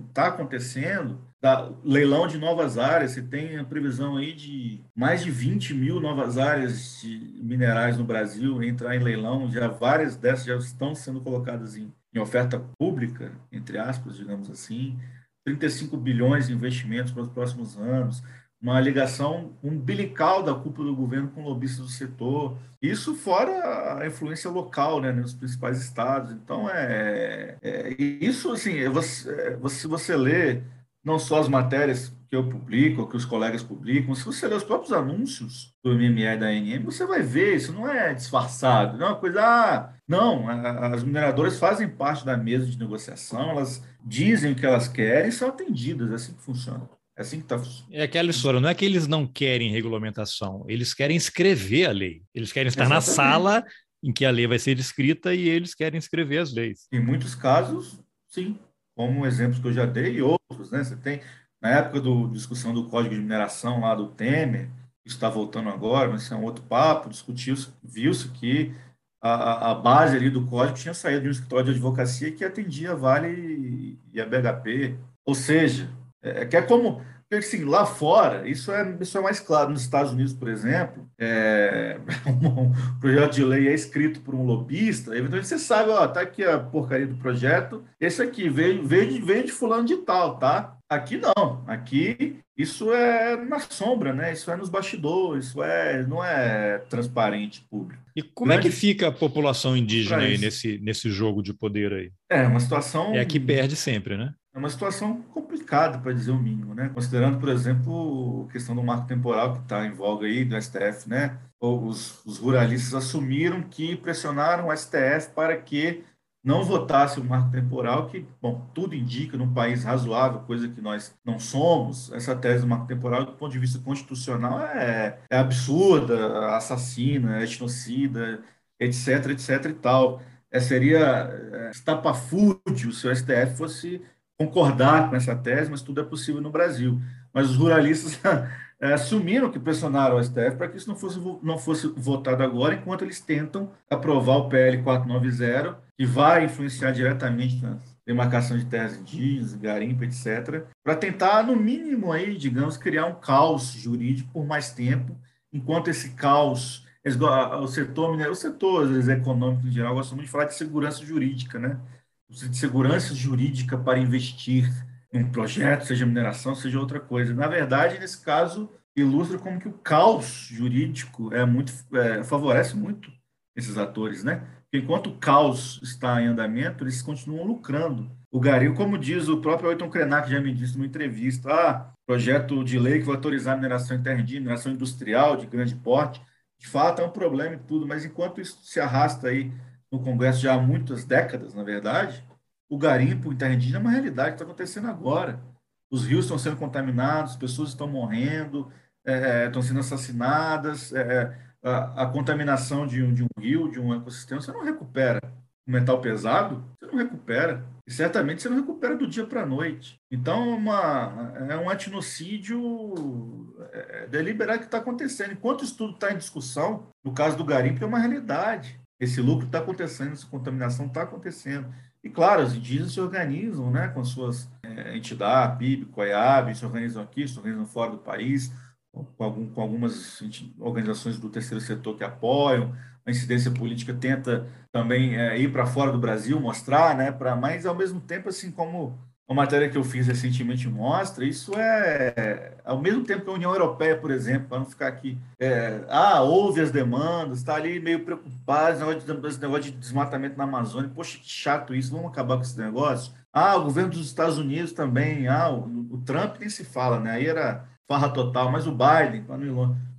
está acontecendo, da leilão de novas áreas, você tem a previsão aí de mais de 20 mil novas áreas de minerais no Brasil entrar em leilão, já várias dessas já estão sendo colocadas em, em oferta pública, entre aspas, digamos assim, 35 bilhões de investimentos para os próximos anos, uma ligação umbilical da cúpula do governo com lobistas do setor, isso fora a influência local, né, nos principais estados. Então, é, é isso, assim, você, você, você lê não só as matérias que eu publico, que os colegas publicam, se você ler os próprios anúncios do MME e da ANM, você vai ver, isso não é disfarçado, não é uma coisa, ah, não, as mineradoras fazem parte da mesa de negociação, elas dizem o que elas querem e são atendidas, é assim que funciona. É assim que está É aquela história, não é que eles não querem regulamentação, eles querem escrever a lei. Eles querem estar Exatamente. na sala em que a lei vai ser escrita e eles querem escrever as leis. Em muitos casos, sim, como exemplos que eu já dei e outros, né? Você tem na época da discussão do Código de Mineração lá do Temer, está voltando agora, mas isso é um outro papo, discutiu-se, viu-se que a, a, base ali do código tinha saído de um escritório de advocacia que atendia Vale e a BHP. Ou seja, é, que é como porque, assim, lá fora, isso é, isso é mais claro. Nos Estados Unidos, por exemplo, é, um projeto de lei é escrito por um lobista, eventualmente você sabe, ó, tá aqui a porcaria do projeto, esse aqui veio, veio, de, veio de fulano de tal, tá? Aqui não, aqui isso é na sombra, né? Isso é nos bastidores, isso é, não é transparente público. E como Grande... é que fica a população indígena aí nesse, nesse jogo de poder aí? É uma situação. É a que perde sempre, né? É uma situação complicada, para dizer o mínimo, né? Considerando, por exemplo, a questão do marco temporal que está em voga aí do STF, né? Os, os ruralistas assumiram que pressionaram o STF para que não votasse o marco temporal, que, bom, tudo indica num país razoável, coisa que nós não somos, essa tese do marco temporal, do ponto de vista constitucional, é, é absurda, assassina, é etnocida, etc, etc e tal. É, seria é, estapafúrdio se o STF fosse concordar com essa tese, mas tudo é possível no Brasil. Mas os ruralistas é, assumiram que pressionaram o STF para que isso não fosse, não fosse votado agora, enquanto eles tentam aprovar o PL 490, que vai influenciar diretamente na demarcação de terras indígenas, garimpo, etc., para tentar, no mínimo, aí, digamos, criar um caos jurídico por mais tempo, enquanto esse caos o setor mineiro, os setores econômicos em geral gostam muito de falar de segurança jurídica, né? De segurança jurídica para investir em um projeto, seja mineração, seja outra coisa. Na verdade, nesse caso, ilustra como que o caos jurídico é muito é, favorece muito esses atores, né? Enquanto o caos está em andamento, eles continuam lucrando. O Gario, como diz o próprio Ayrton Krenak, já me disse numa entrevista, ah, projeto de lei que vai autorizar mineração interdita, mineração industrial de grande porte, de fato é um problema e tudo, mas enquanto isso se arrasta aí no Congresso já há muitas décadas, na verdade, o garimpo em terra indígena é uma realidade que está acontecendo agora. Os rios estão sendo contaminados, pessoas estão morrendo, é, é estão sendo assassinadas, é, é, a, a, contaminação de um, de um rio, de um ecossistema, você não recupera. O metal pesado, você não recupera. E certamente você não recupera do dia para a noite. Então, é uma, é um etnocídio deliberado que está acontecendo. Enquanto isso tudo está em discussão, no caso do garimpo, é uma realidade. Esse lucro está acontecendo, essa contaminação está acontecendo. E, claro, os indígenas se organizam né, com suas é, entidades, PIB, COIAB, se organizam aqui, se organizam fora do país, com, algum, com algumas organizações do terceiro setor que apoiam. A incidência política tenta também é, ir para fora do Brasil, mostrar, né, pra, mas, ao mesmo tempo, assim como uma matéria que eu fiz recentemente mostra, isso é, ao mesmo tempo que a União Europeia, por exemplo, para não ficar aqui, é, ah, ouve as demandas, está ali meio preocupado, esse negócio, de, desmatamento na Amazônia, poxa, que chato isso, vamos acabar com esse negócio. Ah, o governo dos Estados Unidos também, ah, o, o Trump nem se fala, né, aí era farra total, mas o Biden,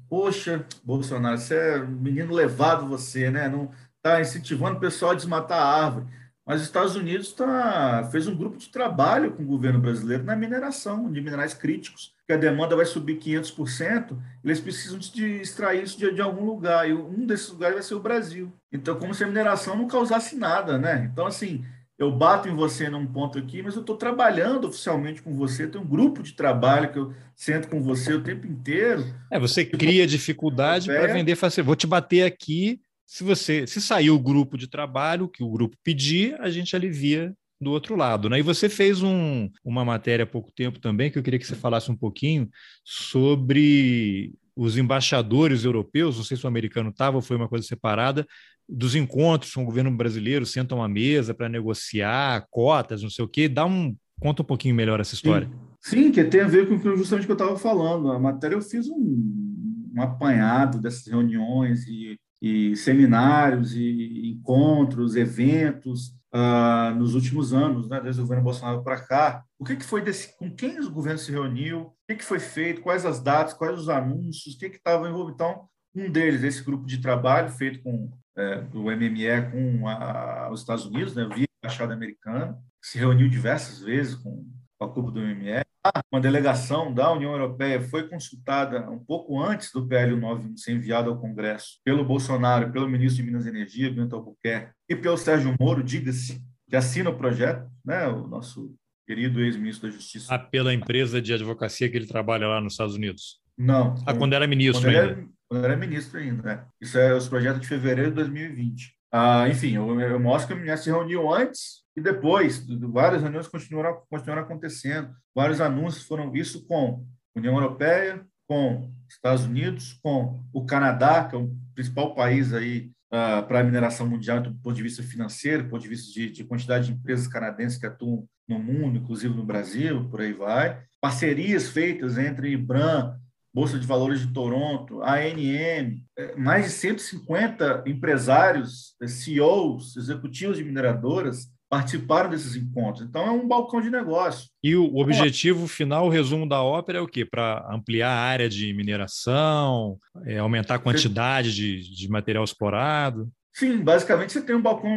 poxa, Bolsonaro, você é menino levado você, né, não está incentivando o pessoal a desmatar a árvore. Mas os Estados Unidos tá, fez um grupo de trabalho com o governo brasileiro na mineração de minerais críticos, que a demanda vai subir 500%, eles precisam de extrair isso de, de algum lugar, e um desses lugares vai ser o Brasil. Então, como se a mineração não causasse nada, né? Então, assim, eu bato em você num ponto aqui, mas eu estou trabalhando oficialmente com você, tem um grupo de trabalho que eu sento com você o tempo inteiro. É, você cria dificuldade para vender fácil. Vou te bater aqui, se você se sair o grupo de trabalho que o grupo pedir, a gente alivia do outro lado. Né? E você fez um, uma matéria há pouco tempo também, que eu queria que você falasse um pouquinho sobre os embaixadores europeus, não sei se o americano estava ou foi uma coisa separada, dos encontros com o governo brasileiro, sentam à mesa para negociar cotas, não sei o quê. Dá um, conta um pouquinho melhor essa história. Sim, Sim que tem a ver com justamente o que eu estava falando. A matéria eu fiz um, um apanhado dessas reuniões e e seminários e encontros, eventos uh, nos últimos anos, né, desde o governo Bolsonaro para cá. O que, que foi desse, com quem o governo se reuniu? O que, que foi feito? Quais as datas? Quais os anúncios? O que estava envolvido? Então, um deles, esse grupo de trabalho feito com é, do MME com a, os Estados Unidos, né, via embaixada americana, se reuniu diversas vezes com, com a cúpula do MME. Uma delegação da União Europeia foi consultada um pouco antes do PL 9 ser enviado ao Congresso pelo Bolsonaro, pelo ministro de Minas e Energia, Bento Albuquerque, e pelo Sérgio Moro, diga-se, que assina o projeto, né, o nosso querido ex-ministro da Justiça. Ah, pela empresa de advocacia que ele trabalha lá nos Estados Unidos? Não. Ah, quando era ministro quando ainda? Era, quando era ministro ainda, né? Isso é os projetos de fevereiro de 2020. Ah, enfim, eu, eu mostro que a mulher se reuniu antes e depois. Várias reuniões continuaram, continuaram acontecendo. Vários anúncios foram isso com União Europeia, com Estados Unidos, com o Canadá, que é o principal país aí uh, para a mineração mundial do ponto de vista financeiro, do ponto de vista de, de, quantidade de empresas canadenses que atuam no mundo, inclusive no Brasil, por aí vai. Parcerias feitas entre IBRAM, Bolsa de Valores de Toronto, ANM, é, mais de 150 empresários, é, CEOs, executivos de mineradoras participaram desses encontros. Então, é um balcão de negócio. E o objetivo final, o resumo da ópera é o quê? Para ampliar a área de mineração, é, aumentar a quantidade de, de material explorado? Sim, basicamente você tem um balcão,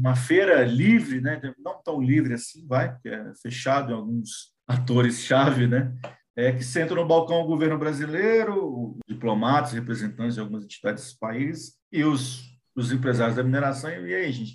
uma feira livre, né? não tão livre assim, vai, porque é fechado em alguns atores-chave, né? é, que sentam no balcão o governo brasileiro, diplomatas, representantes de algumas entidades desse país e os, os empresários da mineração. E aí, gente, o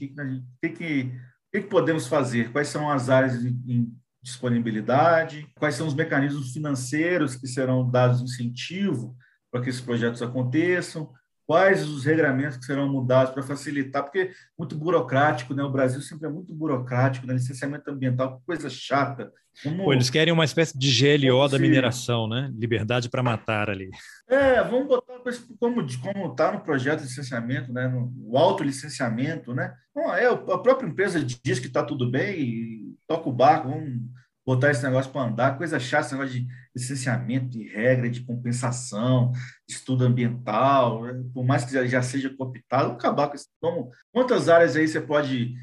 que, que, que, que, podemos fazer? Quais são as áreas de disponibilidade? Quais são os mecanismos financeiros que serão dados incentivo para que esses projetos aconteçam? Quais os regramentos que serão mudados para facilitar, porque é muito burocrático, né? O Brasil sempre é muito burocrático, né? Licenciamento ambiental, coisa chata. Como... Pô, eles querem uma espécie de GLO da mineração, né? Liberdade para matar ali. É, vamos botar como como está no projeto de licenciamento, né? No, o autolicenciamento, né? Não, é, a própria empresa diz que está tudo bem e toca o barco, vamos botar esse negócio para andar, coisa chata, esse negócio de licenciamento, de regra, de compensação, de estudo ambiental, né? por mais que já seja cooptado, vamos acabar com isso. Como, quantas áreas aí você pode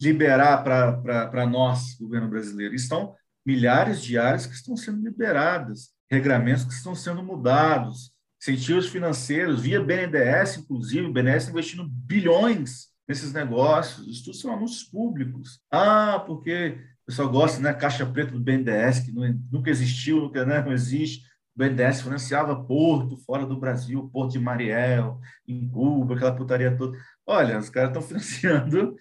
liberar para nós, governo brasileiro? Estão milhares de áreas que estão sendo liberadas, regramentos que estão sendo mudados, incentivos financeiros, via BNDES, inclusive, o BNDES investindo bilhões nesses negócios, isso tudo são anúncios públicos. Ah, porque o pessoal gosta, né? Caixa preta do BNDES, que não, nunca existiu, nunca, né? não existe. O BNDES financiava Porto, fora do Brasil, Porto de Mariel, em Cuba, aquela putaria toda. Olha, os caras estão financiando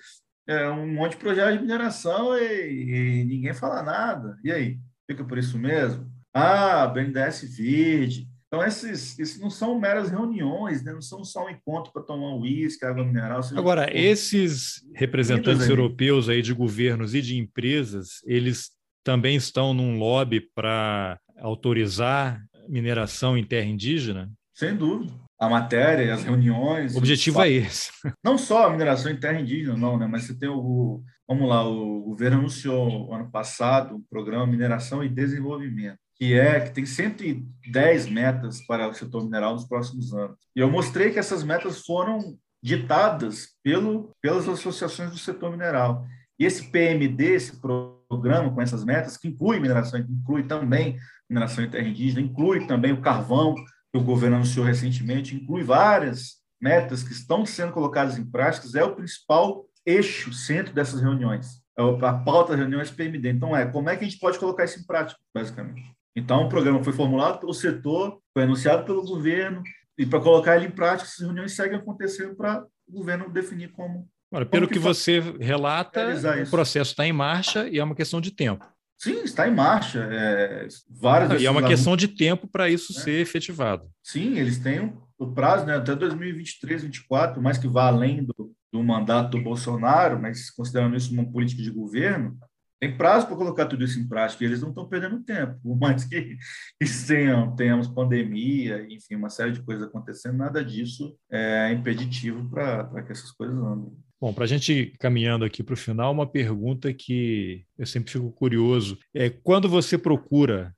é, um monte de projeto de mineração e, e, ninguém fala nada. E aí? Fica por isso mesmo? Ah, BNDES verde, então, esses, esses não são meras reuniões, né? não são só um encontro para tomar um uísque, água mineral. Agora, esses representantes europeus aí de governos e de empresas, eles também estão num lobby para autorizar mineração em terra indígena? Sem dúvida. A matéria, as reuniões. O objetivo é esse. Não só a mineração em terra indígena, não, né? mas você tem o. Vamos lá, o governo anunciou ano passado o programa Mineração e Desenvolvimento que é que tem 110 metas para o setor mineral nos próximos anos. E eu mostrei que essas metas foram ditadas pelo, pelas associações do setor mineral. E esse PMD, esse programa com essas metas, que inclui mineração, inclui também mineração em terra indígena, inclui também o carvão, que o governo anunciou recentemente, inclui várias metas que estão sendo colocadas em práticas, é o principal eixo, centro dessas reuniões. É a pauta das reuniões PMD. Então, é como é que a gente pode colocar isso em prática, basicamente. Então, o programa foi formulado pelo setor, foi anunciado pelo governo, e para colocar ele em prática, essas reuniões seguem acontecendo para o governo definir como. Ora, pelo que, que você relata, o processo está em marcha e é uma questão de tempo. Sim, está em marcha. É, várias e é uma questão de tempo para isso né? ser efetivado. Sim, eles têm o prazo né, até 2023, 2024, mais que vá além do, do mandato do Bolsonaro, mas considerando isso uma política de governo, tem prazo para colocar tudo isso em prática e eles não estão perdendo tempo. Por mais que, tenham, tenhamos pandemia, enfim, uma série de coisas acontecendo, nada disso é impeditivo para que essas coisas andem. Bom, para a gente caminhando aqui para o final, uma pergunta que eu sempre fico curioso é quando você procura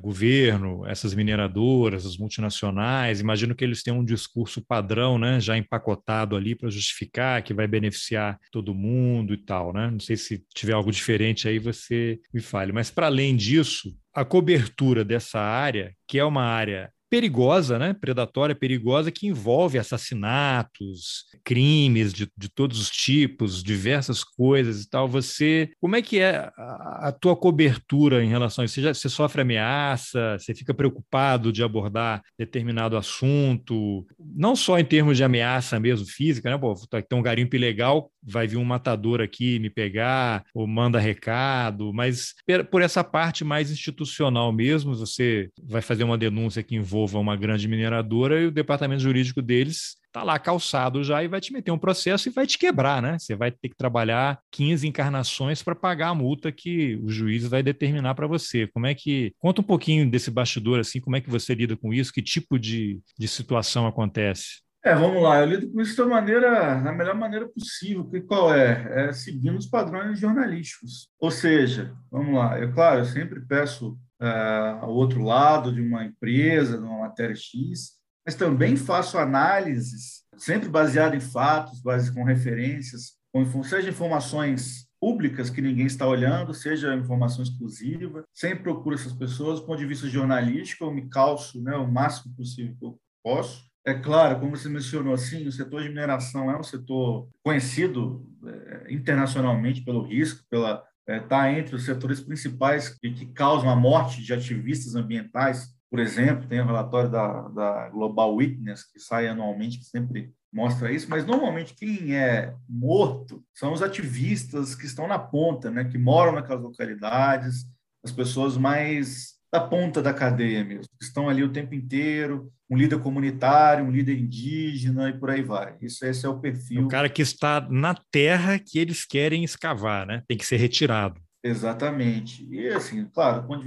governo, essas mineradoras, as multinacionais, imagino que eles têm um discurso padrão, né, já empacotado ali para justificar que vai beneficiar todo mundo e tal, né? Não sei se tiver algo diferente aí você me fale, mas para além disso, a cobertura dessa área, que é uma área perigosa, né? predatória, perigosa, que envolve assassinatos, crimes de, de todos os tipos, diversas coisas e tal. Você, como é que é a, a tua cobertura em relação a isso? Você, já, você sofre ameaça? Você fica preocupado de abordar determinado assunto? Não só em termos de ameaça mesmo física, né? Pô, tem um garimpo ilegal, vai vir um matador aqui me pegar, ou manda recado, mas por essa parte mais institucional mesmo, você vai fazer uma denúncia que envolve envolva uma grande mineradora e o departamento jurídico deles está lá calçado já e vai te meter um processo e vai te quebrar, né? Você vai ter que trabalhar 15 encarnações para pagar a multa que o juiz vai determinar para você. Como é que. Conta um pouquinho desse bastidor, assim, como é que você lida com isso, que tipo de, de situação acontece? É, vamos lá, eu lido com isso da maneira, da melhor maneira possível. Que qual é? É seguindo os padrões jornalísticos. Ou seja, vamos lá, é claro, eu sempre peço uh, ao outro lado de uma empresa, de uma matéria X, mas também faço análises, sempre baseado em fatos, base com referências, com, seja informações públicas que ninguém está olhando, seja informação exclusiva, sempre procuro essas pessoas, do ponto de vista jornalístico, eu me calço né, o máximo possível que eu posso. É claro, como você mencionou assim, o setor de mineração é um setor conhecido é, internacionalmente pelo risco, pela está é, entre os setores principais que, causam a morte de ativistas ambientais. Por exemplo, tem o relatório da, da Global Witness, que sai anualmente, que sempre mostra isso, mas normalmente quem é morto são os ativistas que estão na ponta, né, que moram naquelas localidades, as pessoas mais da ponta da cadeia mesmo, que estão ali o tempo inteiro, um líder comunitário, um líder indígena e por aí vai. Isso esse é o perfil. O cara que está na terra que eles querem escavar, né? Tem que ser retirado. Exatamente. E assim, claro, quando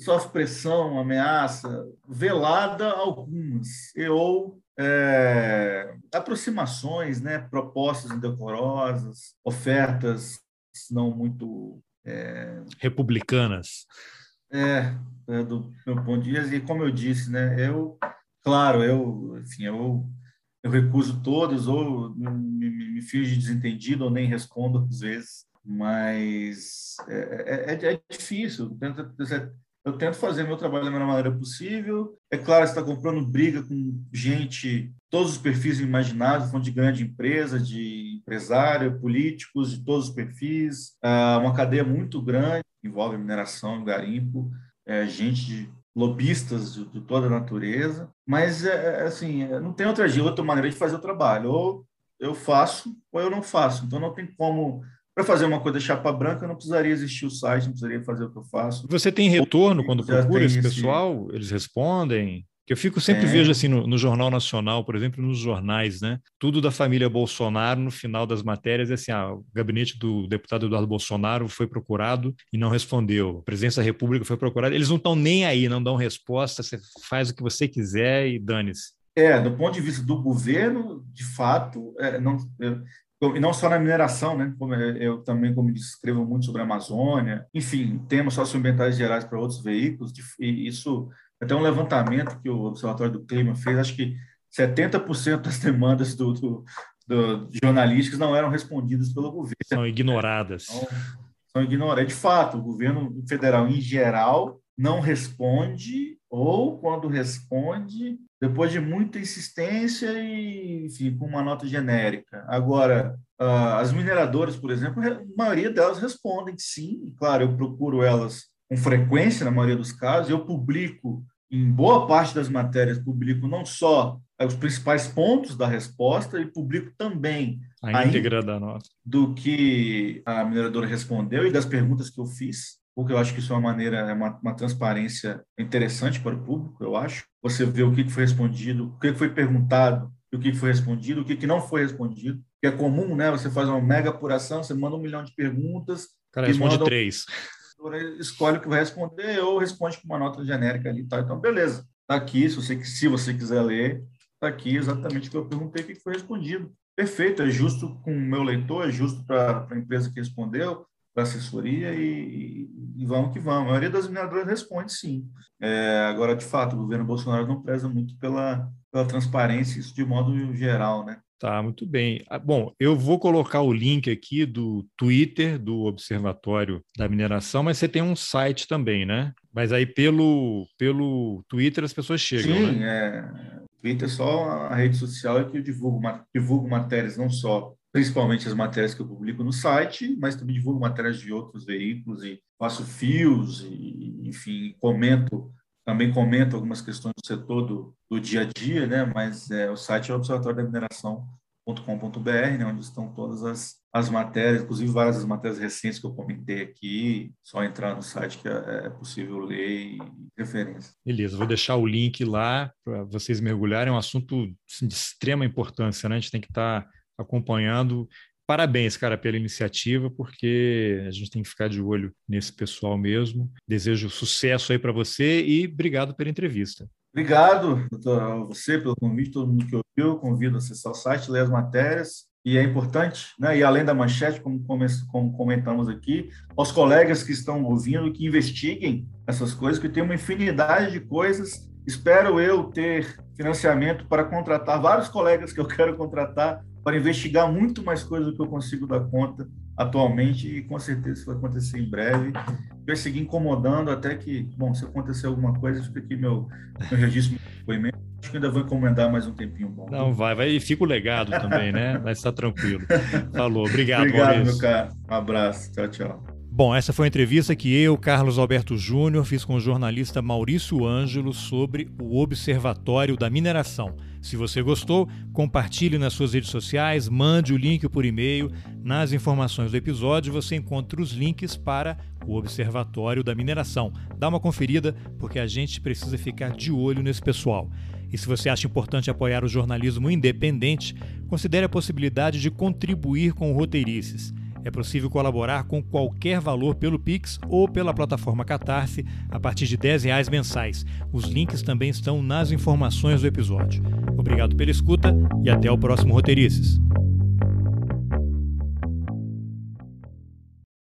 sofre pressão, ameaça, velada algumas, e, ou é, aproximações, né, propostas indecorosas, ofertas não muito é, republicanas. É, é, do meu ponto de vista, e como eu disse, né, eu Claro, eu, assim, eu, eu recuso todos, ou me, me, me desentendido, ou nem respondo às vezes, mas é, é, é, é difícil. Tento, eu tento fazer meu trabalho da melhor maneira possível. É claro, você está comprando briga com gente, todos os perfis falando de grande empresa, de empresário, políticos, de todos os perfis, ah, uma cadeia muito grande, envolve mineração, garimpo, é, gente de lobistas de, de, toda a natureza, mas é, é assim, é, não tem outra, outra maneira de fazer o trabalho. Ou eu faço ou eu não faço. Então não tem como para fazer uma coisa chapa branca, não precisaria existir o site, não precisaria fazer o que eu faço. Você tem retorno quando procura esse pessoal? Eles respondem? Que eu fico sempre é. vejo assim no, no, Jornal Nacional, por exemplo, nos jornais, né? Tudo da família Bolsonaro no final das matérias é assim: ah, o gabinete do deputado Eduardo Bolsonaro foi procurado e não respondeu. A presidência da República foi procurada. Eles não estão nem aí, não dão resposta. Você faz o que você quiser e dane-se. É, do ponto de vista do governo, de fato, é, não, e não só na mineração, né? Como eu também como escrevo muito sobre a Amazônia, enfim, temas socioambientais gerais para outros veículos, e isso até um levantamento que o Observatório do Clima fez, acho que 70% das demandas do, do, do, jornalísticas não eram respondidas pelo governo. São ignoradas. Então, são ignoradas. De fato, o governo federal, em geral, não responde, ou quando responde, depois de muita insistência e, enfim, com uma nota genérica. Agora, as mineradoras, por exemplo, a maioria delas respondem sim, claro, eu procuro elas com frequência, na maioria dos casos, eu publico em boa parte das matérias, publico não só os principais pontos da resposta, e publico também a íntegra da nota. do que a mineradora respondeu e das perguntas que eu fiz, porque eu acho que isso é uma maneira, é uma, uma transparência interessante para o público, eu acho. Você vê o que foi respondido, o que foi perguntado, o que foi respondido, o que não foi respondido, que é comum, né? Você faz uma mega apuração, você manda um milhão de perguntas. Cara, responde manda... três escolhe o que vai responder ou responde com uma nota genérica ali, tá? Então, beleza. Tá aqui, se você, se você quiser ler, tá aqui exatamente o que eu perguntei, o que foi respondido. Perfeito, é justo com o meu leitor, é justo para a empresa que respondeu, para assessoria e, e vamos que vamos. A maioria das mineradoras responde sim. É, agora, de fato, o governo Bolsonaro não preza muito pela, pela transparência, isso de modo geral, né? Tá, muito bem. Ah, bom, eu vou colocar o link aqui do Twitter do Observatório da Mineração, mas você tem um site também, né? Mas aí pelo, pelo Twitter as pessoas chegam, Sim, né? é. Twitter é só a rede social que eu divulgo, divulgo matérias, não só, principalmente as matérias que eu publico no site, mas também divulgo matérias de outros veículos e faço fios e, enfim, comento também comento algumas questões do setor do, do dia a dia, né? Mas é, o site é o observatório da mineração.com.br, né? Onde estão todas as, as matérias, inclusive várias das matérias recentes que eu comentei aqui. Só entrar no site que é, é possível ler e referência. Beleza, vou deixar o link lá para vocês mergulharem. É um assunto assim, de extrema importância, né? A gente tem que estar tá acompanhando parabéns, cara, pela iniciativa, porque a gente tem que ficar de olho nesse pessoal mesmo. Desejo sucesso aí para você e obrigado pela entrevista. Obrigado a você pelo convite, todo mundo que ouviu. Convido a acessar o site, ler as matérias. E é importante, né? e além da manchete, como, como comentamos aqui, aos colegas que estão ouvindo, que investiguem essas coisas, que tem uma infinidade de coisas. Espero eu ter financiamento para contratar vários colegas que eu quero contratar para investigar muito mais coisas do que eu consigo dar conta atualmente e com certeza isso vai acontecer em breve. Vai seguir incomodando até que, bom, se acontecer alguma coisa, fica aqui meu, meu registro, meu depoimento. Acho que ainda vou encomendar mais um tempinho bom. Não, vai, vai e fica o legado também, né? Mas está tranquilo. Falou, obrigado, Obrigado, Maurício. meu cara. Um abraço, tchau, tchau. Bom, essa foi a entrevista que eu, Carlos Alberto Júnior, fiz com o jornalista Maurício Ângelo sobre o Observatório da Mineração. Se você gostou, compartilhe nas suas redes sociais, mande o link por e-mail. Nas informações do episódio você encontra os links para o Observatório da Mineração. Dá uma conferida, porque a gente precisa ficar de olho nesse pessoal. E se você acha importante apoiar o jornalismo independente, considere a possibilidade de contribuir com o Roteirices. É possível colaborar com qualquer valor pelo Pix ou pela plataforma Catarse a partir de R$ reais mensais. Os links também estão nas informações do episódio. Obrigado pela escuta e até o próximo Roteirices.